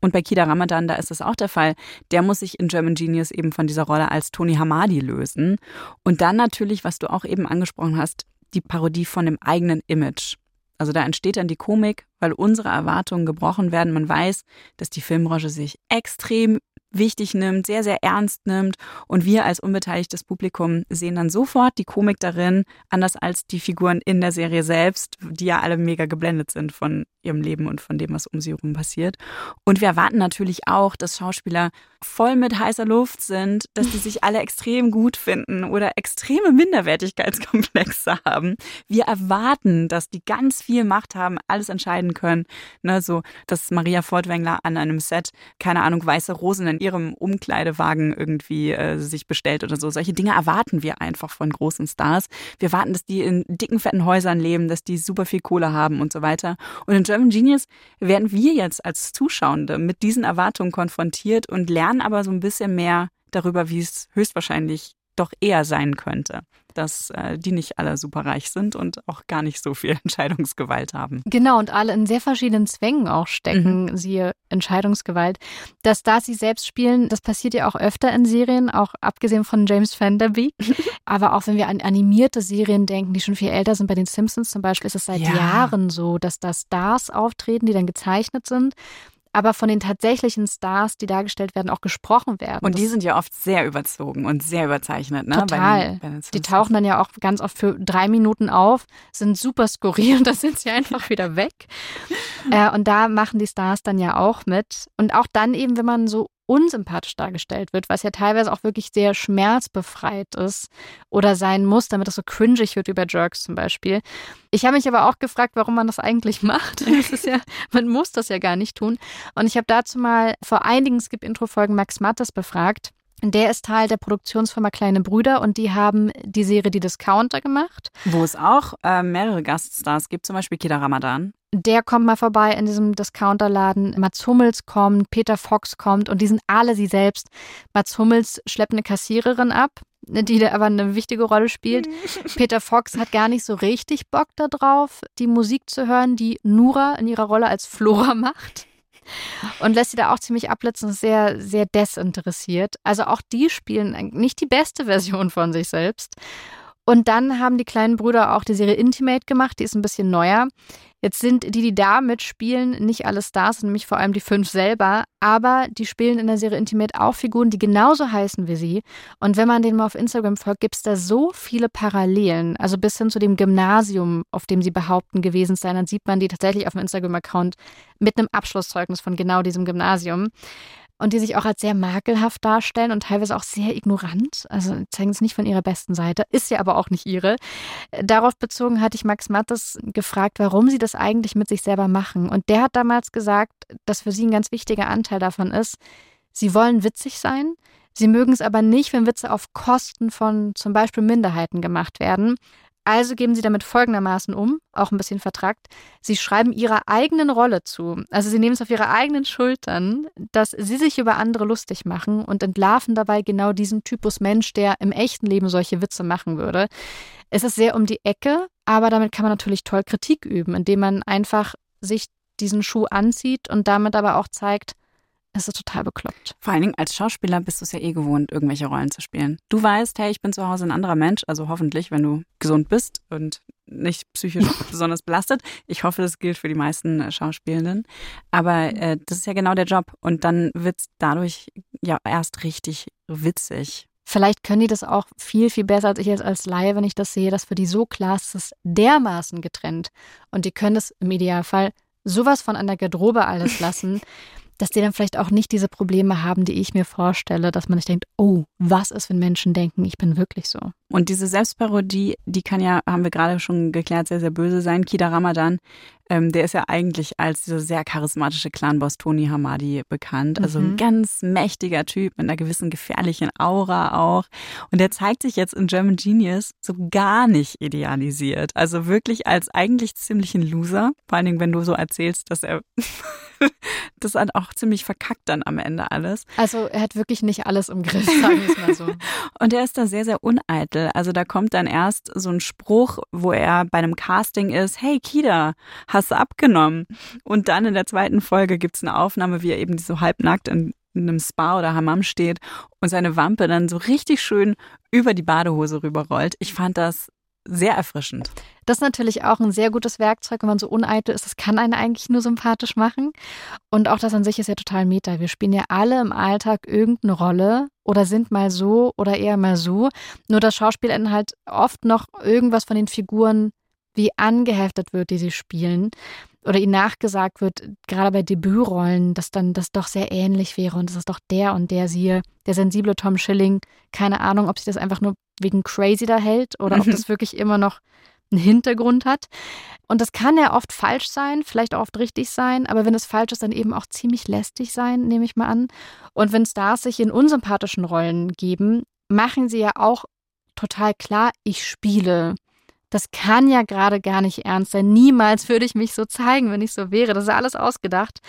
Und bei Kida Ramadan, da ist das auch der Fall. Der muss sich in German Genius eben von dieser Rolle als Tony Hamadi lösen. Und dann natürlich, was du auch eben angesprochen hast, die Parodie von dem eigenen Image. Also da entsteht dann die Komik, weil unsere Erwartungen gebrochen werden. Man weiß, dass die Filmbranche sich extrem wichtig nimmt, sehr, sehr ernst nimmt. Und wir als unbeteiligtes Publikum sehen dann sofort die Komik darin, anders als die Figuren in der Serie selbst, die ja alle mega geblendet sind von ihrem Leben und von dem, was um sie herum passiert. Und wir erwarten natürlich auch, dass Schauspieler voll mit heißer Luft sind, dass die sich alle extrem gut finden oder extreme Minderwertigkeitskomplexe haben. Wir erwarten, dass die ganz viel Macht haben, alles entscheiden können. Ne, so, dass Maria Fortwängler an einem Set, keine Ahnung, weiße Rosen in ihrem Umkleidewagen irgendwie äh, sich bestellt oder so. Solche Dinge erwarten wir einfach von großen Stars. Wir warten, dass die in dicken, fetten Häusern leben, dass die super viel Kohle haben und so weiter. Und in German Genius werden wir jetzt als Zuschauende mit diesen Erwartungen konfrontiert und lernen aber so ein bisschen mehr darüber, wie es höchstwahrscheinlich doch eher sein könnte, dass äh, die nicht alle super reich sind und auch gar nicht so viel Entscheidungsgewalt haben. Genau, und alle in sehr verschiedenen Zwängen auch stecken, Mhm. siehe Entscheidungsgewalt. Dass da sie selbst spielen, das passiert ja auch öfter in Serien, auch abgesehen von James Van Der Beek. Aber auch wenn wir an animierte Serien denken, die schon viel älter sind, bei den Simpsons zum Beispiel, ist es seit Ja. Jahren so, dass da Stars auftreten, die dann gezeichnet sind. Aber von den tatsächlichen Stars, die dargestellt werden, auch gesprochen werden. Und die sind ja oft sehr überzogen und sehr überzeichnet. Ne? Total. Bei den, bei den die tauchen dann ja auch ganz oft für drei Minuten auf, sind super skurril und dann sind sie einfach wieder weg. Äh, und da machen die Stars dann ja auch mit. Und auch dann eben, wenn man so unsympathisch dargestellt wird, was ja teilweise auch wirklich sehr schmerzbefreit ist oder sein muss, damit es so cringig wird wie bei Jerks zum Beispiel. Ich habe mich aber auch gefragt, warum man das eigentlich macht. Das ist ja, man muss das ja gar nicht tun. Und ich habe dazu mal vor einigen Skip-Intro-Folgen Max Mattes befragt. Der ist Teil der Produktionsfirma Kleine Brüder und die haben die Serie Die Discounter gemacht. Wo es auch äh, mehrere Gaststars gibt, zum Beispiel Kida Ramadan. Der kommt mal vorbei in diesem Discounterladen. Mats Hummels kommt, Peter Fox kommt und die sind alle sie selbst. Mats Hummels schleppt eine Kassiererin ab, die da aber eine wichtige Rolle spielt. Peter Fox hat gar nicht so richtig Bock darauf, die Musik zu hören, die Nura in ihrer Rolle als Flora macht und lässt sie da auch ziemlich abblitzen, sehr, sehr desinteressiert. Also auch die spielen nicht die beste Version von sich selbst. Und dann haben die kleinen Brüder auch die Serie Intimate gemacht, die ist ein bisschen neuer. Jetzt sind die, die da mitspielen, nicht alle Stars, nämlich vor allem die fünf selber, aber die spielen in der Serie Intimate auch Figuren, die genauso heißen wie sie. Und wenn man denen mal auf Instagram folgt, gibt es da so viele Parallelen. Also bis hin zu dem Gymnasium, auf dem sie behaupten gewesen sein, dann sieht man die tatsächlich auf dem Instagram-Account mit einem Abschlusszeugnis von genau diesem Gymnasium und die sich auch als sehr makelhaft darstellen und teilweise auch sehr ignorant. Also zeigen es nicht von ihrer besten Seite, ist ja aber auch nicht ihre. Darauf bezogen hatte ich Max Mattes gefragt, warum sie das eigentlich mit sich selber machen. Und der hat damals gesagt, dass für sie ein ganz wichtiger Anteil davon ist, sie wollen witzig sein. Sie mögen es aber nicht, wenn Witze auf Kosten von zum Beispiel Minderheiten gemacht werden. Also geben sie damit folgendermaßen um, auch ein bisschen vertrackt. Sie schreiben ihrer eigenen Rolle zu. Also sie nehmen es auf ihre eigenen Schultern, dass sie sich über andere lustig machen und entlarven dabei genau diesen Typus Mensch, der im echten Leben solche Witze machen würde. Es ist sehr um die Ecke, aber damit kann man natürlich toll Kritik üben, indem man einfach sich diesen Schuh anzieht und damit aber auch zeigt, es ist total bekloppt. Vor allen Dingen als Schauspieler bist du es ja eh gewohnt, irgendwelche Rollen zu spielen. Du weißt, hey, ich bin zu Hause ein anderer Mensch, also hoffentlich, wenn du gesund bist und nicht psychisch besonders belastet. Ich hoffe, das gilt für die meisten äh, Schauspielenden. Aber äh, das ist ja genau der Job. Und dann wird es dadurch ja erst richtig witzig. Vielleicht können die das auch viel, viel besser als ich jetzt als Laie, wenn ich das sehe, dass für die so klar ist, es dermaßen getrennt. Und die können es im Idealfall sowas von an der Garderobe alles lassen, dass die dann vielleicht auch nicht diese Probleme haben, die ich mir vorstelle, dass man nicht denkt, oh, was ist, wenn Menschen denken, ich bin wirklich so. Und diese Selbstparodie, die kann ja, haben wir gerade schon geklärt, sehr, sehr böse sein. Kida Ramadan, ähm, der ist ja eigentlich als dieser sehr charismatische Clanboss Tony Hamadi bekannt. Also ein mhm. ganz mächtiger Typ mit einer gewissen gefährlichen Aura auch. Und der zeigt sich jetzt in German Genius so gar nicht idealisiert. Also wirklich als eigentlich ziemlich ein Loser. Vor allen Dingen, wenn du so erzählst, dass er das hat auch ziemlich verkackt dann am Ende alles. Also er hat wirklich nicht alles im Griff, sagen wir es mal so. Und er ist da sehr, sehr uneitel. Also da kommt dann erst so ein Spruch, wo er bei einem Casting ist, hey Kida, hast du abgenommen? Und dann in der zweiten Folge gibt es eine Aufnahme, wie er eben so halbnackt in, in einem Spa oder Hammam steht und seine Wampe dann so richtig schön über die Badehose rüberrollt. Ich fand das sehr erfrischend. Das ist natürlich auch ein sehr gutes Werkzeug, wenn man so uneitel ist. Das kann einen eigentlich nur sympathisch machen. Und auch das an sich ist ja total meta. Wir spielen ja alle im Alltag irgendeine Rolle oder sind mal so oder eher mal so. Nur das Schauspiel halt oft noch irgendwas von den Figuren wie angeheftet wird, die sie spielen oder ihnen nachgesagt wird, gerade bei Debütrollen, dass dann das doch sehr ähnlich wäre und das ist doch der und der siehe, der sensible Tom Schilling. Keine Ahnung, ob sich das einfach nur wegen crazy da hält oder ob das wirklich immer noch einen Hintergrund hat. Und das kann ja oft falsch sein, vielleicht auch oft richtig sein, aber wenn es falsch ist, dann eben auch ziemlich lästig sein, nehme ich mal an. Und wenn Stars sich in unsympathischen Rollen geben, machen sie ja auch total klar, ich spiele das kann ja gerade gar nicht ernst sein. Niemals würde ich mich so zeigen, wenn ich so wäre. Das ist alles ausgedacht.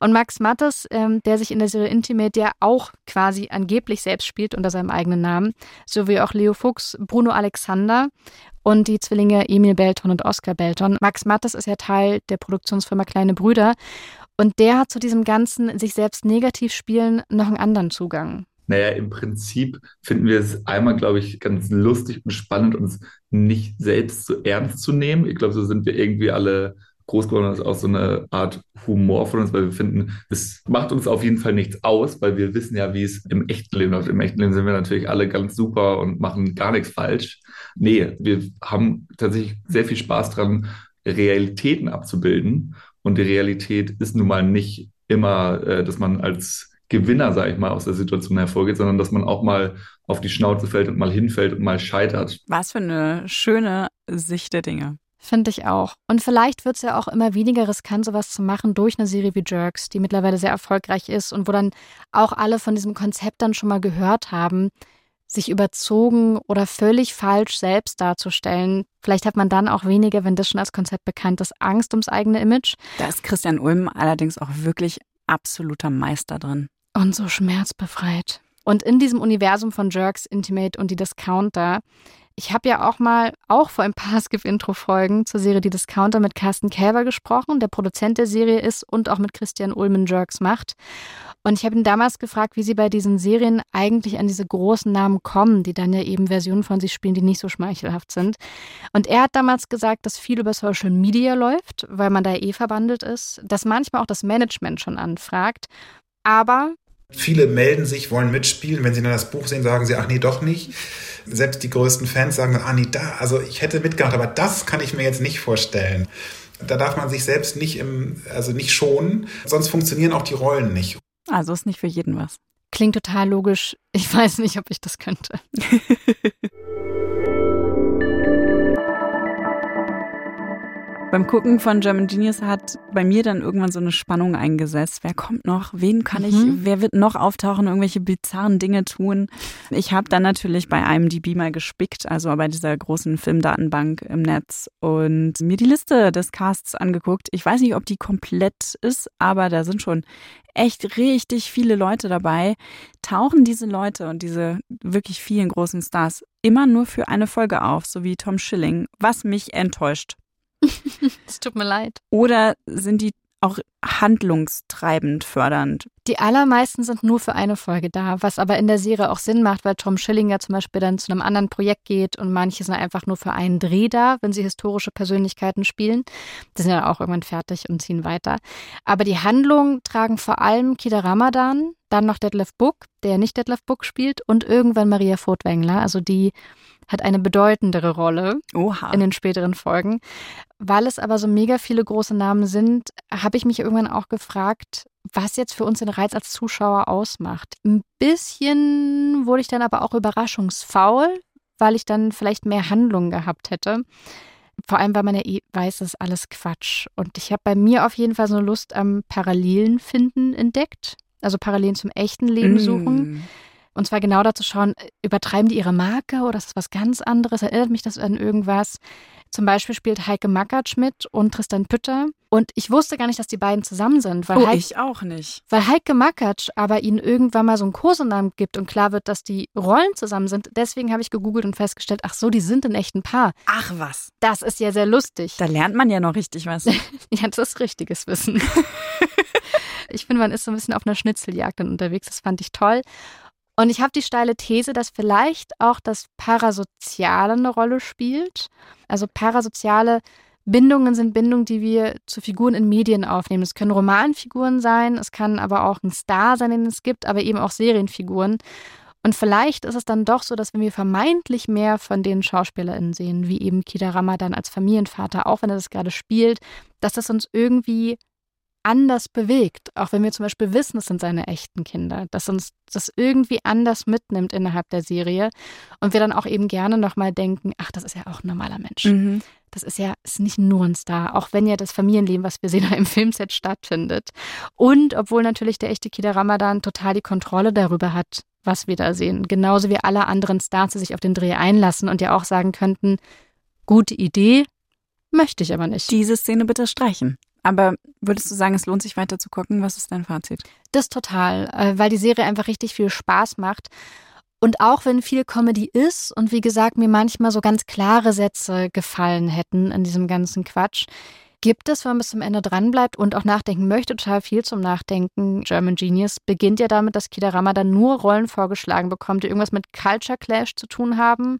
Und Max Mattes, ähm, der sich in der Serie Intimate ja auch quasi angeblich selbst spielt unter seinem eigenen Namen, sowie auch Leo Fuchs, Bruno Alexander und die Zwillinge Emil Belton und Oskar Belton. Max Mattes ist ja Teil der Produktionsfirma Kleine Brüder und der hat zu diesem ganzen sich selbst negativ spielen noch einen anderen Zugang. Naja, im Prinzip finden wir es einmal, glaube ich, ganz lustig und spannend, uns nicht selbst so ernst zu nehmen. Ich glaube, so sind wir irgendwie alle groß geworden ist, auch so eine Art Humor von uns, weil wir finden, es macht uns auf jeden Fall nichts aus, weil wir wissen ja, wie es im echten Leben läuft. Im echten Leben sind wir natürlich alle ganz super und machen gar nichts falsch. Nee, wir haben tatsächlich sehr viel Spaß dran, Realitäten abzubilden. Und die Realität ist nun mal nicht immer, äh, dass man als Gewinner, sage ich mal, aus der Situation hervorgeht, sondern dass man auch mal auf die Schnauze fällt und mal hinfällt und mal scheitert. Was für eine schöne Sicht der Dinge. Finde ich auch. Und vielleicht wird es ja auch immer weniger riskant, sowas zu machen durch eine Serie wie Jerks, die mittlerweile sehr erfolgreich ist und wo dann auch alle von diesem Konzept dann schon mal gehört haben, sich überzogen oder völlig falsch selbst darzustellen. Vielleicht hat man dann auch weniger, wenn das schon als Konzept bekannt ist, Angst ums eigene Image. Da ist Christian Ulm allerdings auch wirklich absoluter Meister drin. Und so schmerzbefreit. Und in diesem Universum von Jerks, Intimate und die Discounter, ich habe ja auch mal, auch vor ein paar Skip-Intro-Folgen zur Serie Die Discounter mit Carsten Kälber gesprochen, der Produzent der Serie ist und auch mit Christian Ulmen Jerks macht. Und ich habe ihn damals gefragt, wie sie bei diesen Serien eigentlich an diese großen Namen kommen, die dann ja eben Versionen von sich spielen, die nicht so schmeichelhaft sind. Und er hat damals gesagt, dass viel über Social Media läuft, weil man da eh verbandelt ist, dass manchmal auch das Management schon anfragt. Aber Viele melden sich, wollen mitspielen. Wenn sie dann das Buch sehen, sagen sie, ach nee, doch nicht. Selbst die größten Fans sagen dann, ah nee, da, also ich hätte mitgemacht, aber das kann ich mir jetzt nicht vorstellen. Da darf man sich selbst nicht im, also nicht schonen, sonst funktionieren auch die Rollen nicht. Also ist nicht für jeden was. Klingt total logisch. Ich weiß nicht, ob ich das könnte. Beim Gucken von German Genius hat bei mir dann irgendwann so eine Spannung eingesetzt. Wer kommt noch? Wen kann ich, mhm. wer wird noch auftauchen, irgendwelche bizarren Dinge tun? Ich habe dann natürlich bei IMDb mal gespickt, also bei dieser großen Filmdatenbank im Netz und mir die Liste des Casts angeguckt. Ich weiß nicht, ob die komplett ist, aber da sind schon echt richtig viele Leute dabei. Tauchen diese Leute und diese wirklich vielen großen Stars immer nur für eine Folge auf, so wie Tom Schilling, was mich enttäuscht. Es tut mir leid. Oder sind die auch handlungstreibend fördernd. Die allermeisten sind nur für eine Folge da, was aber in der Serie auch Sinn macht, weil Tom Schillinger zum Beispiel dann zu einem anderen Projekt geht und manche sind einfach nur für einen Dreh da, wenn sie historische Persönlichkeiten spielen. Die sind ja auch irgendwann fertig und ziehen weiter. Aber die Handlung tragen vor allem Kida Ramadan, dann noch Detlef Book, der nicht Detlef Book spielt, und irgendwann Maria Furtwängler, also die hat eine bedeutendere Rolle Oha. in den späteren Folgen. Weil es aber so mega viele große Namen sind, habe ich mich irgendwann auch gefragt, was jetzt für uns den Reiz als Zuschauer ausmacht. Ein bisschen wurde ich dann aber auch überraschungsfaul, weil ich dann vielleicht mehr Handlung gehabt hätte. Vor allem, weil man ja eh weiß, das ist alles Quatsch. Und ich habe bei mir auf jeden Fall so eine Lust am Parallelen finden entdeckt. Also Parallelen zum echten Leben suchen. Mm. Und zwar genau dazu schauen, übertreiben die ihre Marke oder ist das was ganz anderes? Erinnert mich das an irgendwas? Zum Beispiel spielt Heike Makatsch mit und Tristan Pütter. Und ich wusste gar nicht, dass die beiden zusammen sind. Weil oh, Heike, ich auch nicht. Weil Heike Makatsch aber ihnen irgendwann mal so einen Kosenamen gibt und klar wird, dass die Rollen zusammen sind. Deswegen habe ich gegoogelt und festgestellt, ach so, die sind ein echten Paar. Ach was. Das ist ja sehr lustig. Da lernt man ja noch richtig was. ja, das ist richtiges Wissen. ich finde, man ist so ein bisschen auf einer Schnitzeljagd dann unterwegs. Das fand ich toll. Und ich habe die steile These, dass vielleicht auch das Parasoziale eine Rolle spielt. Also parasoziale Bindungen sind Bindungen, die wir zu Figuren in Medien aufnehmen. Es können Romanfiguren sein, es kann aber auch ein Star sein, den es gibt, aber eben auch Serienfiguren. Und vielleicht ist es dann doch so, dass wenn wir vermeintlich mehr von den SchauspielerInnen sehen, wie eben Kida Ramadan als Familienvater, auch wenn er das gerade spielt, dass das uns irgendwie anders bewegt, auch wenn wir zum Beispiel wissen, es sind seine echten Kinder, dass uns das irgendwie anders mitnimmt innerhalb der Serie und wir dann auch eben gerne nochmal denken, ach, das ist ja auch ein normaler Mensch. Mhm. Das ist ja ist nicht nur ein Star, auch wenn ja das Familienleben, was wir sehen, im Filmset stattfindet. Und obwohl natürlich der echte Kida Ramadan total die Kontrolle darüber hat, was wir da sehen. Genauso wie alle anderen Stars, die sich auf den Dreh einlassen und ja auch sagen könnten, gute Idee, möchte ich aber nicht. Diese Szene bitte streichen. Aber würdest du sagen, es lohnt sich weiter zu gucken? Was ist dein Fazit? Das total, äh, weil die Serie einfach richtig viel Spaß macht. Und auch wenn viel Comedy ist und wie gesagt mir manchmal so ganz klare Sätze gefallen hätten in diesem ganzen Quatsch, gibt es, wenn man bis zum Ende dranbleibt und auch nachdenken möchte, total viel zum Nachdenken. German Genius beginnt ja damit, dass Kida Ramadan nur Rollen vorgeschlagen bekommt, die irgendwas mit Culture Clash zu tun haben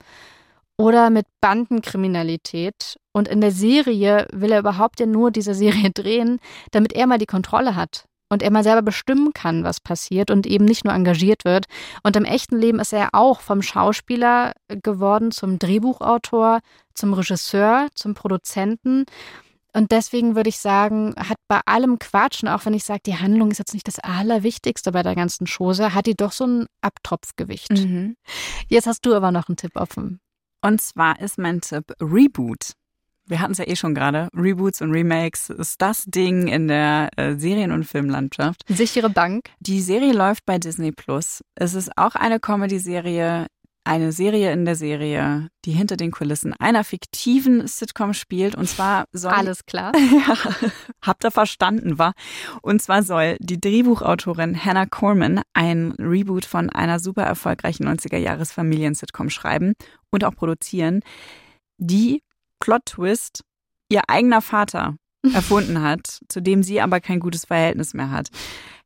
oder mit Bandenkriminalität. Und in der Serie will er überhaupt ja nur diese Serie drehen, damit er mal die Kontrolle hat und er mal selber bestimmen kann, was passiert und eben nicht nur engagiert wird. Und im echten Leben ist er auch vom Schauspieler geworden zum Drehbuchautor, zum Regisseur, zum Produzenten. Und deswegen würde ich sagen, hat bei allem Quatschen, auch wenn ich sage, die Handlung ist jetzt nicht das Allerwichtigste bei der ganzen Chose, hat die doch so ein Abtropfgewicht. Mhm. Jetzt hast du aber noch einen Tipp offen. Und zwar ist mein Tipp Reboot. Wir hatten es ja eh schon gerade. Reboots und Remakes ist das Ding in der äh, Serien- und Filmlandschaft. Sichere Bank. Die Serie läuft bei Disney Plus. Es ist auch eine Comedy-Serie, eine Serie in der Serie, die hinter den Kulissen einer fiktiven Sitcom spielt. Und zwar soll. Alles klar. ja, habt ihr verstanden, war? Und zwar soll die Drehbuchautorin Hannah Corman ein Reboot von einer super erfolgreichen 90er-Jahres-Familien-Sitcom schreiben und auch produzieren, die Plot-Twist ihr eigener Vater erfunden hat, zu dem sie aber kein gutes Verhältnis mehr hat.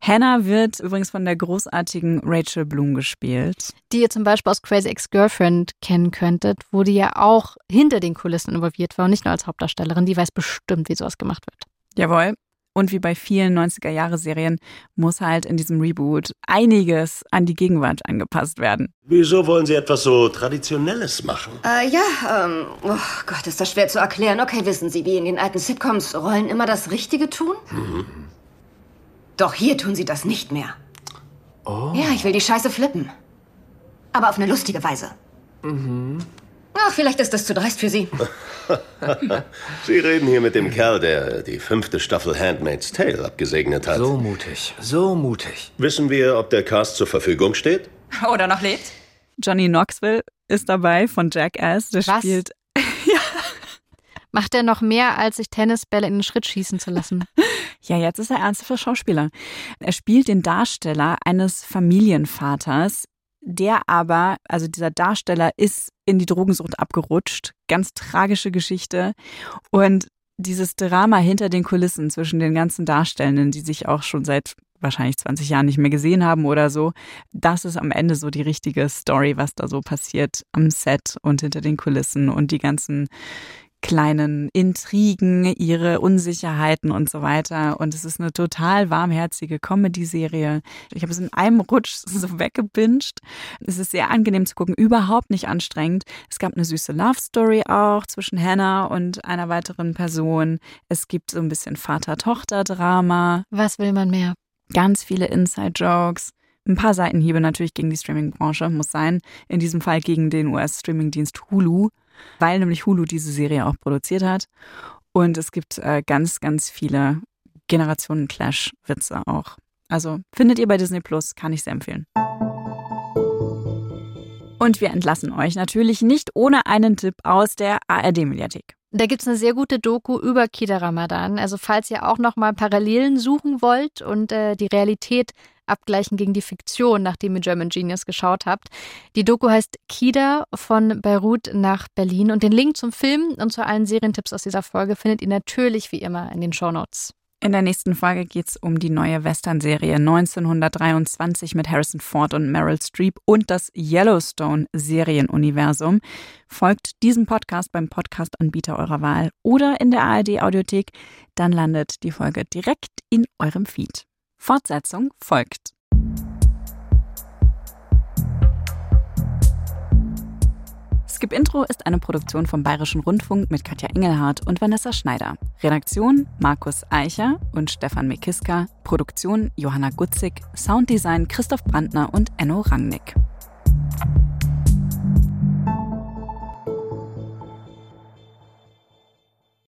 Hannah wird übrigens von der großartigen Rachel Bloom gespielt. Die ihr zum Beispiel aus Crazy Ex-Girlfriend kennen könntet, wo die ja auch hinter den Kulissen involviert war und nicht nur als Hauptdarstellerin. Die weiß bestimmt, wie sowas gemacht wird. Jawohl. Und wie bei vielen 90er-Jahre-Serien muss halt in diesem Reboot einiges an die Gegenwart angepasst werden. Wieso wollen Sie etwas so Traditionelles machen? Äh, ja, ähm, oh Gott, ist das schwer zu erklären. Okay, wissen Sie, wie in den alten Sitcoms Rollen immer das Richtige tun? Mhm. Doch hier tun sie das nicht mehr. Oh. Ja, ich will die Scheiße flippen. Aber auf eine lustige Weise. Mhm. Ach, vielleicht ist das zu dreist für Sie. Sie reden hier mit dem Kerl, der die fünfte Staffel Handmaid's Tale abgesegnet hat. So mutig, so mutig. Wissen wir, ob der Cast zur Verfügung steht? Oder noch lebt? Johnny Knoxville ist dabei von Jackass. Der Was? spielt. Macht er noch mehr, als sich Tennisbälle in den Schritt schießen zu lassen? Ja, jetzt ist er ernsthafter Schauspieler. Er spielt den Darsteller eines Familienvaters, der aber, also dieser Darsteller ist in die Drogensucht abgerutscht. Ganz tragische Geschichte. Und dieses Drama hinter den Kulissen zwischen den ganzen Darstellenden, die sich auch schon seit wahrscheinlich 20 Jahren nicht mehr gesehen haben oder so, das ist am Ende so die richtige Story, was da so passiert am Set und hinter den Kulissen und die ganzen kleinen Intrigen, ihre Unsicherheiten und so weiter. Und es ist eine total warmherzige Comedy-Serie. Ich habe es in einem Rutsch so weggebinged. Es ist sehr angenehm zu gucken, überhaupt nicht anstrengend. Es gab eine süße Love-Story auch zwischen Hannah und einer weiteren Person. Es gibt so ein bisschen Vater-Tochter-Drama. Was will man mehr? Ganz viele Inside-Jokes. Ein paar Seitenhiebe natürlich gegen die Streaming-Branche, muss sein. In diesem Fall gegen den US-Streaming-Dienst Hulu, weil nämlich Hulu diese Serie auch produziert hat. Und es gibt äh, ganz, ganz viele Generationen-Clash-Witze auch. Also findet ihr bei Disney Plus, kann ich sehr empfehlen. Und wir entlassen euch natürlich nicht ohne einen Tipp aus der ARD-Mediathek. Da gibt's eine sehr gute Doku über Kida Ramadan. Also falls ihr auch noch mal Parallelen suchen wollt und äh, die Realität abgleichen gegen die Fiktion, nachdem ihr German Genius geschaut habt. Die Doku heißt Kida von Beirut nach Berlin und den Link zum Film und zu allen Serientipps aus dieser Folge findet ihr natürlich wie immer in den Shownotes. In der nächsten Folge geht es um die neue Western-Serie 1923 mit Harrison Ford und Meryl Streep und das Yellowstone-Serienuniversum. Folgt diesem Podcast beim Podcast-Anbieter eurer Wahl oder in der ARD-Audiothek, dann landet die Folge direkt in eurem Feed. Fortsetzung folgt. Skip Intro ist eine Produktion vom Bayerischen Rundfunk mit Katja Engelhardt und Vanessa Schneider. Redaktion Markus Eicher und Stefan Mekiska. Produktion Johanna Gutzig. Sounddesign Christoph Brandner und Enno Rangnick.